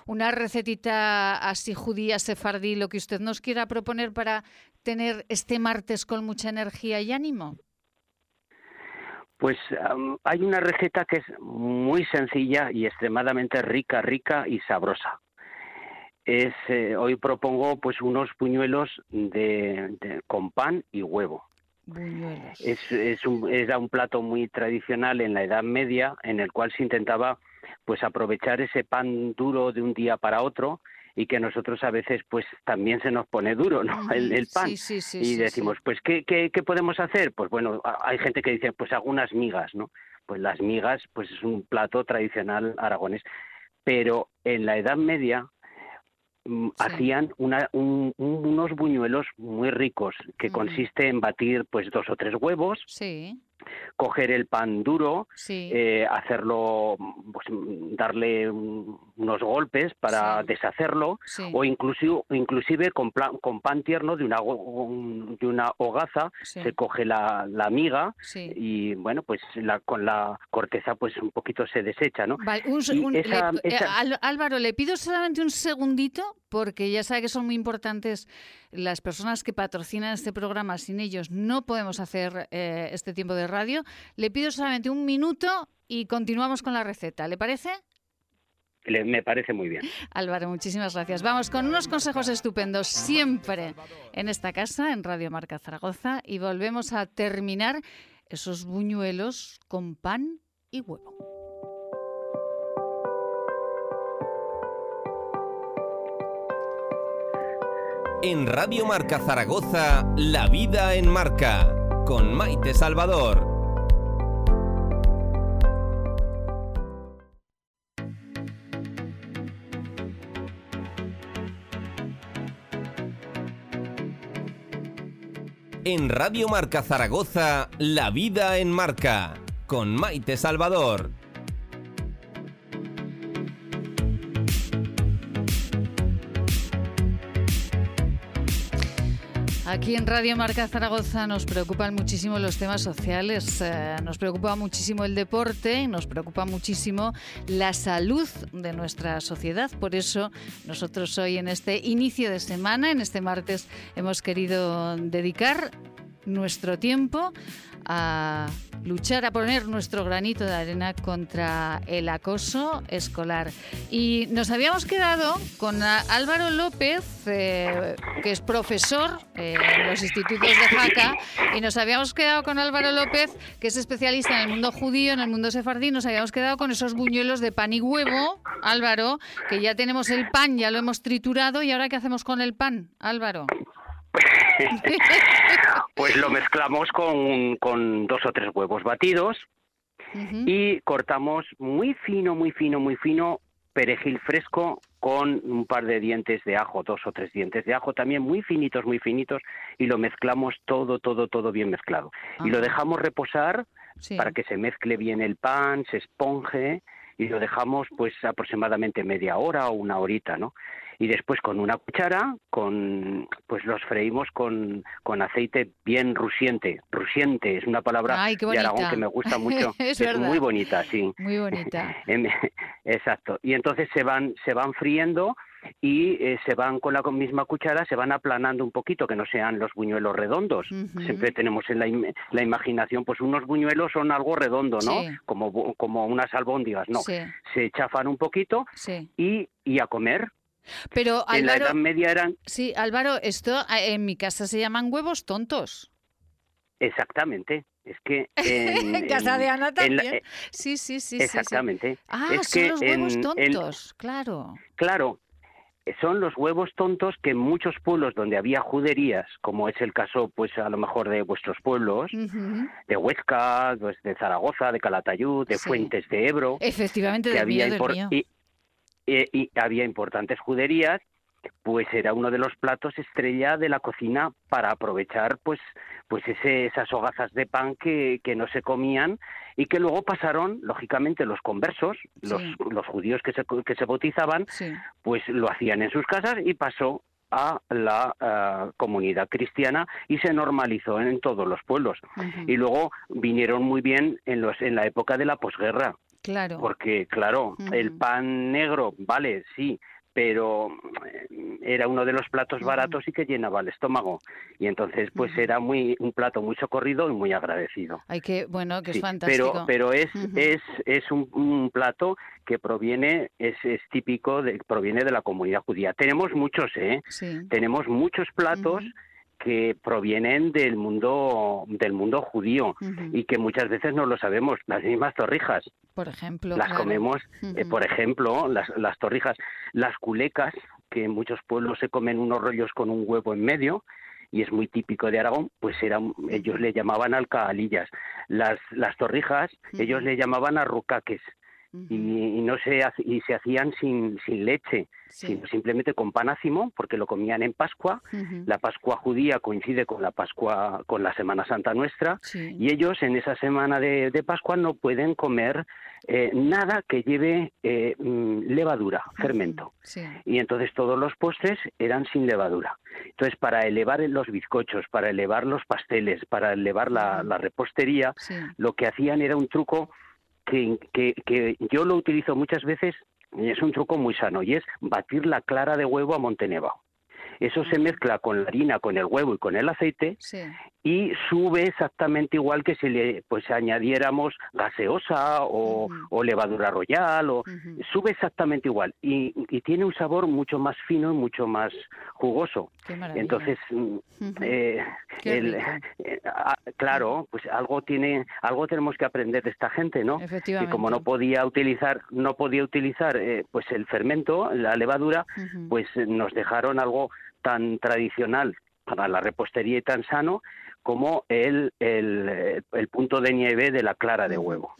una recetita así judía, sefardí, lo que usted nos quiera proponer para tener este martes con mucha energía y ánimo. Pues hay una receta que es muy sencilla y extremadamente rica, rica y sabrosa. Es, eh, hoy propongo pues unos puñuelos de, de- con pan y huevo. Buñuelos. Es, es un, era un plato muy tradicional en la Edad Media en el cual se intentaba pues aprovechar ese pan duro de un día para otro y que nosotros a veces pues también se nos pone duro, ¿no? El, pan Sí, sí, sí, y decimos, pues, ¿qué, qué, qué podemos hacer? Pues bueno, hay gente que dice, pues algunas migas, ¿no? Pues las migas, pues es un plato tradicional aragonés. Pero en la Edad Media mm, hacían una, un- un- unos buñuelos muy ricos, que consiste en batir pues dos o tres huevos, Sí, coger el pan duro, sí. eh, hacerlo, pues, darle un- unos golpes para Sí. deshacerlo, sí. o inclusive, inclusive con, pla- con pan tierno de una, de una hogaza se coge la, la miga y bueno pues la, con la corteza pues un poquito se desecha no Vale, un se- y un- esa- le- eh, esa- Álvaro, le pido solamente un segundito porque ya sabe que son muy importantes las personas que patrocinan este programa. Sin ellos no podemos hacer eh, este tiempo de radio. Le pido solamente un minuto y continuamos con la receta. ¿Le parece? le- me parece muy bien Álvaro, muchísimas gracias. Vamos con unos consejos estupendos siempre en esta casa, en Radio Marca Zaragoza, y volvemos a terminar esos buñuelos con pan y huevo. En Radio Marca Zaragoza, La Vida en Marca, con Maite Salvador. En Radio Marca Zaragoza, La Vida en Marca, con Maite Salvador. Aquí en Radio Marca Zaragoza nos preocupan muchísimo los temas sociales, eh, nos preocupa muchísimo el deporte, nos preocupa muchísimo la salud de nuestra sociedad. Por eso nosotros hoy en este inicio de semana, en este martes, hemos querido dedicar nuestro tiempo a luchar, a poner nuestro granito de arena contra el acoso escolar. Y nos habíamos quedado con Álvaro López, eh, que es profesor eh, en los institutos de Jaca, y nos habíamos quedado con Álvaro López, que es especialista en el mundo judío, en el mundo sefardí, nos habíamos quedado con esos buñuelos de pan y huevo, Álvaro, que ya tenemos el pan, ya lo hemos triturado, y ahora ¿qué hacemos con el pan, Álvaro? pues lo mezclamos con, con, dos o tres huevos batidos y cortamos muy fino, muy fino, muy fino perejil fresco con un par de dientes de ajo, dos o tres dientes de ajo también muy finitos, muy finitos y lo mezclamos todo, todo, todo bien mezclado. Y lo dejamos reposar para que se mezcle bien el pan, se esponje y lo dejamos pues aproximadamente media hora o una horita, ¿no? Y después con una cuchara con pues los freímos con, con aceite bien rusiente. Rusiente es una palabra de Aragón que me gusta mucho. Es, muy bonita sí. Muy bonita. Em, exacto. Y entonces se van se van friendo y eh, se van con la misma cuchara, se van aplanando un poquito, que no sean los buñuelos redondos. Siempre tenemos en la, la, imaginación, pues unos buñuelos son algo redondo, ¿no? Como, como unas albóndigas, no. Se chafan un poquito y, y a comer. Pero Álvaro, en la Edad Media eran... Sí, Álvaro, esto ah, en mi casa se llaman huevos tontos. Exactamente. Es que en, casa de Ana también. Eh, sí, sí, sí. Exactamente. Ah, son los huevos tontos, claro. Claro, son los huevos tontos que en muchos pueblos donde había juderías, como es el caso, pues a lo mejor de vuestros pueblos, de Huesca, pues, de Zaragoza, de Calatayud, de Fuentes de Ebro, efectivamente, de había y había importantes juderías, pues era uno de los platos estrella de la cocina para aprovechar pues pues ese, esas hogazas de pan que, que, no se comían y que luego pasaron lógicamente los conversos los, los judíos que se, que se bautizaban pues lo hacían en sus casas y pasó a la eh, comunidad cristiana y se normalizó en, todos los pueblos. Y luego vinieron muy bien en los en la época de la posguerra Claro. Porque, claro, el pan negro, vale, sí, pero eh, era uno de los platos baratos y que llenaba el estómago. Y entonces pues era muy un plato muy socorrido y muy agradecido. Hay que bueno que es fantástico pero pero es es es un, plato que proviene es, es típico de proviene de la comunidad judía. Tenemos muchos eh sí. tenemos muchos platos que provienen del mundo del mundo judío y que muchas veces no lo sabemos las mismas torrijas. Por ejemplo las comemos eh, por ejemplo las, las torrijas las culecas que en muchos pueblos se comen unos rollos con un huevo en medio y es muy típico de Aragón, pues eran, ellos le llamaban alcalillas. Las, las torrijas, ellos le llamaban arrucaques y, no se y se hacían sin, sin leche, sino simplemente con pan ácimo, porque lo comían en Pascua. La Pascua judía coincide con la Pascua, con la Semana Santa nuestra, y ellos en esa semana de, Pascua no pueden comer eh, nada que lleve eh, mm, levadura, fermento. Y entonces todos los postres eran sin levadura. Entonces, para elevar los bizcochos, para elevar los pasteles, para elevar la, la repostería, lo que hacían era un truco que, que, yo lo utilizo muchas veces y es un truco muy sano y es batir la clara de huevo a Montenegro. Eso se mezcla con la harina, con el huevo y con el aceite y sube exactamente igual que si le pues añadiéramos gaseosa o, levadura royal o sube exactamente igual y, tiene un sabor mucho más fino y mucho más jugoso. Entonces mm, eh, eh, ah, claro pues algo tiene algo tenemos que aprender de esta gente no que como no podía utilizar no podía utilizar eh, pues el fermento la levadura pues nos dejaron algo tan tradicional para la repostería y tan sano como el, el, el punto de nieve de la clara de huevo.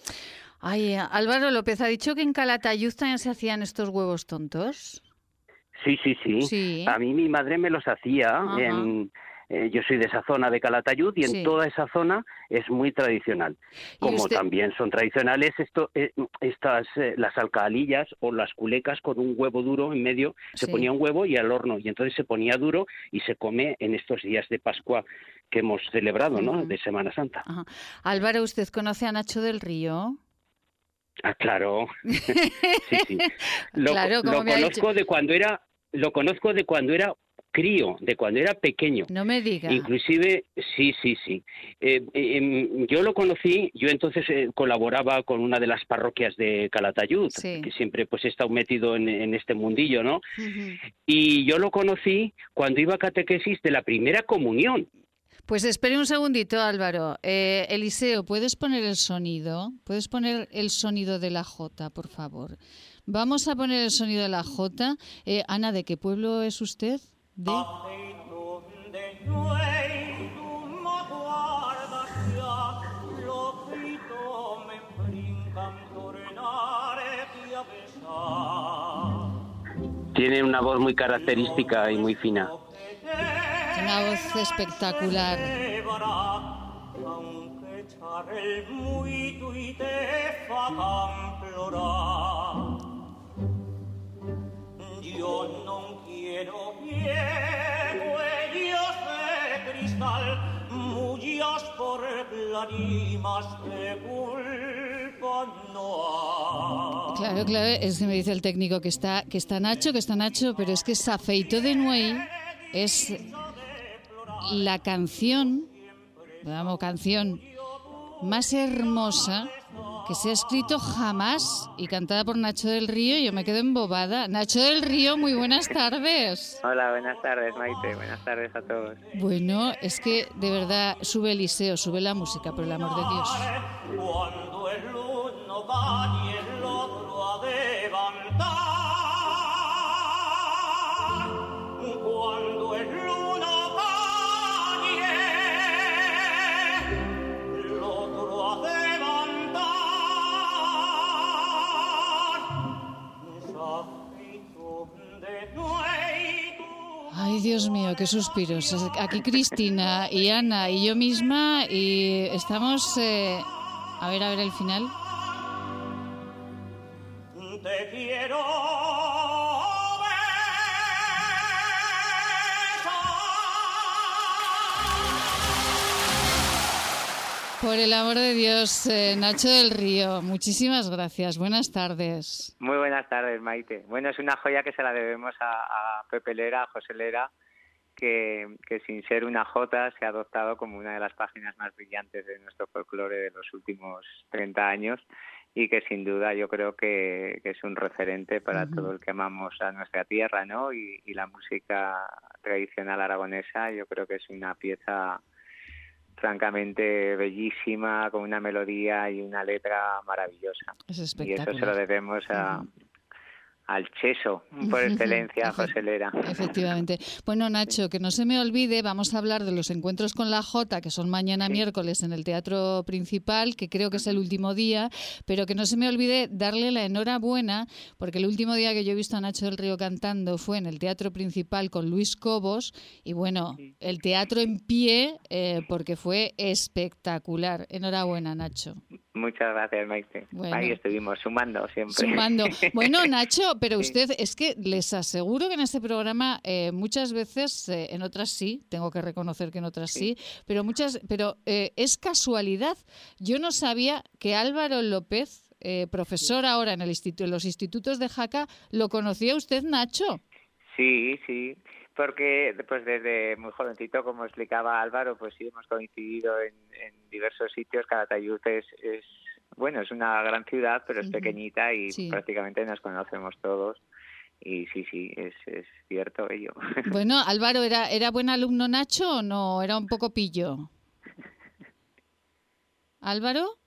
Ay, Álvaro López ha dicho que en Calatayud también se hacían estos huevos tontos. Sí, sí, sí. Sí. A mí mi madre me los hacía Ajá. en, eh, yo soy de esa zona de Calatayud y en Sí. toda esa zona es muy tradicional. ¿Y Como usted- también son tradicionales esto, eh, estas eh, las alcalillas o las culecas con un huevo duro en medio, se Sí. ponía un huevo y al horno y entonces se ponía duro y se come en estos días de Pascua que hemos celebrado, ¿no? De Semana Santa. Ajá. Álvaro, ¿usted conoce a Nacho del Río? Ah, claro. sí, sí. Lo, Claro, como lo me ha conozco dicho. de cuando era lo conozco de cuando era crío, de cuando era pequeño. No me diga. Inclusive, sí, sí, sí. Eh, eh, em, yo lo conocí, yo entonces eh, colaboraba con una de las parroquias de Calatayud, Sí. que siempre pues he estado metido en, en este mundillo, ¿no? Y yo lo conocí cuando iba a catequesis de la primera comunión. Pues espere un segundito, Álvaro. Eh, Eliseo, ¿puedes poner el sonido? ¿Puedes poner el sonido de la J, por favor? Vamos a poner el sonido de la J. Eh, Ana, ¿de qué pueblo es usted? De... Tiene una voz muy característica y muy fina. Una voz espectacular. Io non chiedo e io se cristal mugias por lágrimas de culpa no ha. Claro, claro, es que me dice el técnico que está, que está Nacho, que está Nacho, pero es que Safeito de Nuey es la canción, vamos, canción más hermosa que se ha escrito jamás y cantada por Nacho del Río. y Yo me quedo embobada. Nacho del Río, muy buenas tardes. Hola, buenas tardes, Maite. Buenas tardes a todos. Bueno, es que de verdad sube Eliseo, sube la música, por el amor de Dios. Cuando el uno cae el otro a levantar. Cuando Ay, Dios mío, qué suspiros. Aquí Cristina y Ana y yo misma y estamos... eh, A ver, a ver el final. El amor de Dios, eh, Nacho del Río, muchísimas gracias. Buenas tardes. Muy buenas tardes, Maite. Bueno, es una joya que se la debemos a, a Pepe Lera, a José Lera, que, que sin ser una Jota se ha adoptado como una de las páginas más brillantes de nuestro folclore de los últimos 30 años y que sin duda yo creo que, que es un referente para todo el que amamos a nuestra tierra, ¿no? Y, y la música tradicional aragonesa yo creo que es una pieza francamente bellísima, con una melodía y una letra maravillosa. Es Y eso se lo debemos a. al cheso, por excelencia, José Lera. Efectivamente. Bueno, Nacho, que no se me olvide, vamos a hablar de los encuentros con la Jota, que son mañana Sí. miércoles en el Teatro Principal, que creo que es el último día, pero que no se me olvide darle la enhorabuena, porque el último día que yo he visto a Nacho del Río cantando fue en el Teatro Principal con Luis Cobos, y bueno, el teatro en pie, eh, porque fue espectacular. Enhorabuena, Nacho. Muchas gracias, Maite. Bueno. Ahí estuvimos, sumando siempre. Sumando. Bueno, Nacho, pero Sí. usted, es que les aseguro que en este programa eh, muchas veces, eh, en otras sí, tengo que reconocer que en otras sí, pero muchas, pero eh, es casualidad. Yo no sabía que Álvaro López, eh, profesor ahora en, el instituto, en los institutos de Jaca, lo conocía usted, Nacho. Sí, sí, porque pues desde muy jovencito, como explicaba Álvaro, pues sí hemos coincidido en, en diversos sitios. Calatayud es, es, bueno, es una gran ciudad, pero es pequeñita y Sí. prácticamente nos conocemos todos. Y sí, sí, es, es cierto ello. Bueno, Álvaro, ¿era, ¿era buen alumno Nacho o no? ¿Era un poco pillo? ¿Álvaro?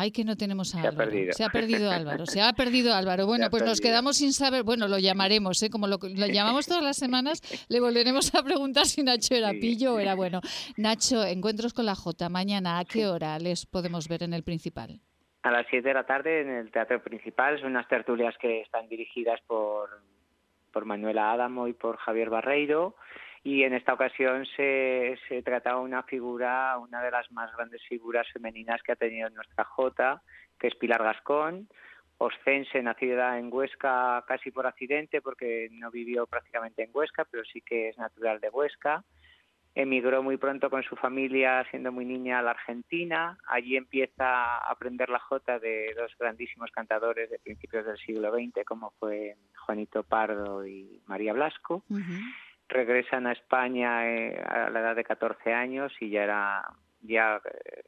Ay, que no tenemos a Se ha perdido. Se ha perdido Álvaro. Se ha perdido Álvaro. Bueno, pues nos quedamos sin saber. Bueno, lo llamaremos, ¿eh? Como lo, lo llamamos todas las semanas, le volveremos a preguntar si Nacho era Sí. pillo o era bueno. Nacho, encuentros con la J. Mañana, ¿a qué hora les podemos ver en el principal? A las 7 de la tarde en el Teatro Principal son unas tertulias que están dirigidas por, por Manuela Adamo y por Javier Barreiro y en esta ocasión se, se trataba una figura, una de las más grandes figuras femeninas que ha tenido nuestra Jota, que es Pilar Gascón, oscense, nacida en Huesca casi por accidente porque no vivió prácticamente en Huesca, pero sí que es natural de Huesca. Emigró muy pronto con su familia, siendo muy niña, a la Argentina. Allí empieza a aprender la jota de dos grandísimos cantadores de principios del siglo XX, como fue Juanito Pardo y María Blasco. Regresan a España eh, a la edad de 14 años y ya era ya eh,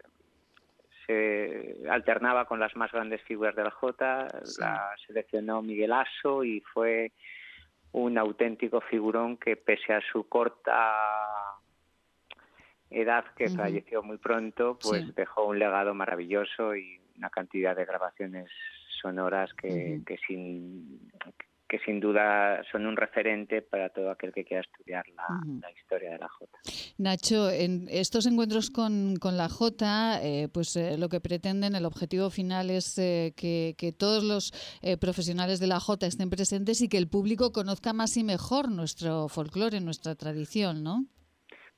se alternaba con las más grandes figuras de la jota. La seleccionó Miguel Asso y fue un auténtico figurón que pese a su corta edad que falleció muy pronto, pues Sí. dejó un legado maravilloso y una cantidad de grabaciones sonoras que, que sin que sin duda son un referente para todo aquel que quiera estudiar la, historia de la jota. Nacho, en estos encuentros con, con la J, eh, pues eh, lo que pretenden, el objetivo final es eh, que, que todos los profesionales de la J estén presentes y que el público conozca más y mejor nuestro folclore, nuestra tradición, ¿no?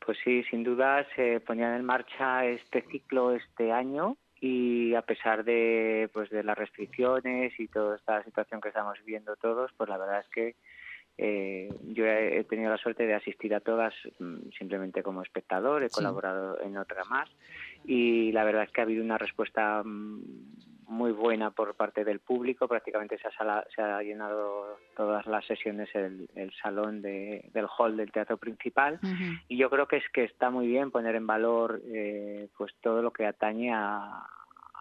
Pues sí, sin duda se ponía en marcha este ciclo este año y a pesar de pues de las restricciones y toda esta situación que estamos viviendo todos, pues la verdad es que eh, yo he tenido la suerte de asistir a todas mm, simplemente como espectador, he Sí. colaborado en otra más y la verdad es que ha habido una respuesta mm, muy buena por parte del público, prácticamente se ha, sala- se ha llenado todas las sesiones el, el salón de- del hall del teatro principal. Y yo creo que es que está muy bien poner en valor eh, pues todo lo que atañe a,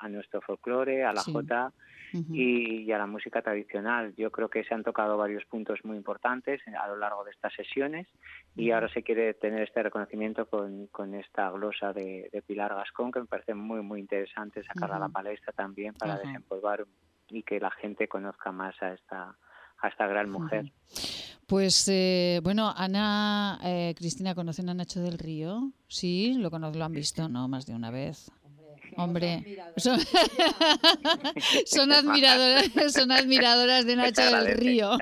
a nuestro folclore, a la Sí. jota Y, y a la música tradicional. Yo creo que se han tocado varios puntos muy importantes a lo largo de estas sesiones y ahora se quiere tener este reconocimiento con, con esta glosa de, de Pilar Gascón que me parece muy muy interesante sacarla a la palestra también para desempolvar y que la gente conozca más a esta a esta gran mujer. Pues eh, bueno, Ana, eh, Cristina, ¿conocen a Nacho del Río? Sí, lo, lo han visto, ¿no? Más de una vez. Hombre, son, son admiradoras, son admiradoras de Nacho del Río.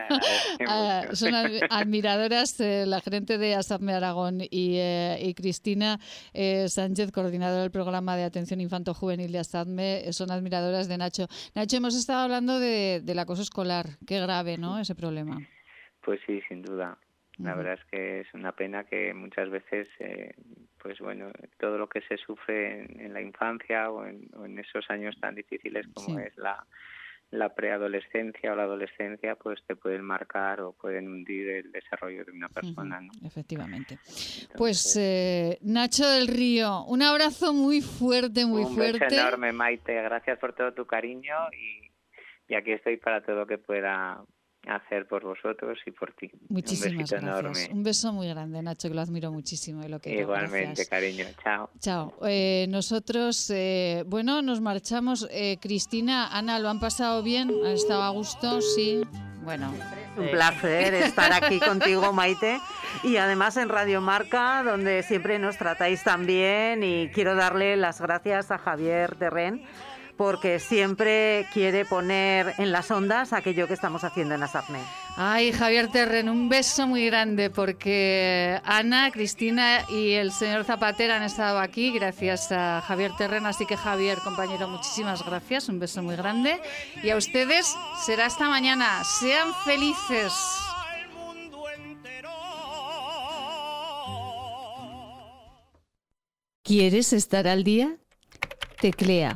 Ah, mucho. son ad- admiradoras eh, la gerente de ASAPME Aragón y, eh, y Cristina eh, Sánchez, coordinadora del programa de atención infanto-juvenil de ASAPME, eh, son admiradoras de Nacho. Nacho, hemos estado hablando de, del acoso escolar. Qué grave, ¿no? Ese problema. Pues sí, sin duda. La verdad es que es una pena que muchas veces, eh, pues bueno, todo lo que se sufre en, en la infancia o en, o en esos años tan difíciles como Sí. es la, la preadolescencia o la adolescencia, pues te pueden marcar o pueden hundir el desarrollo de una persona. ¿no? Efectivamente. Pues eh, Nacho del Río, un abrazo muy fuerte, muy Un fuerte. beso enorme, Maite. Gracias por todo tu cariño y, y aquí estoy para todo lo que pueda hacer por vosotros y por ti. Muchísimas Un gracias. enorme. Un beso muy grande, Nacho, que lo admiro muchísimo y lo quiero. Igualmente, Gracias. cariño. Chao. Chao. Eh, nosotros, eh, bueno, nos marchamos. Eh, Cristina, Ana, ¿lo han pasado bien? ¿Han estado a gusto? Sí. Bueno. Un placer estar aquí contigo, Maite. Y además en Radio Marca, donde siempre nos tratáis tan bien. Y quiero darle las gracias a Javier Terren, porque siempre quiere poner en las ondas aquello que estamos haciendo en ASAPME. Ay, Javier Terren, un beso muy grande porque Ana, Cristina y el señor Zapatero han estado aquí gracias a Javier Terren. Así que Javier, compañero, muchísimas gracias. Un beso muy grande. Y a ustedes será hasta mañana. Sean felices. ¿Quieres estar al día? Teclea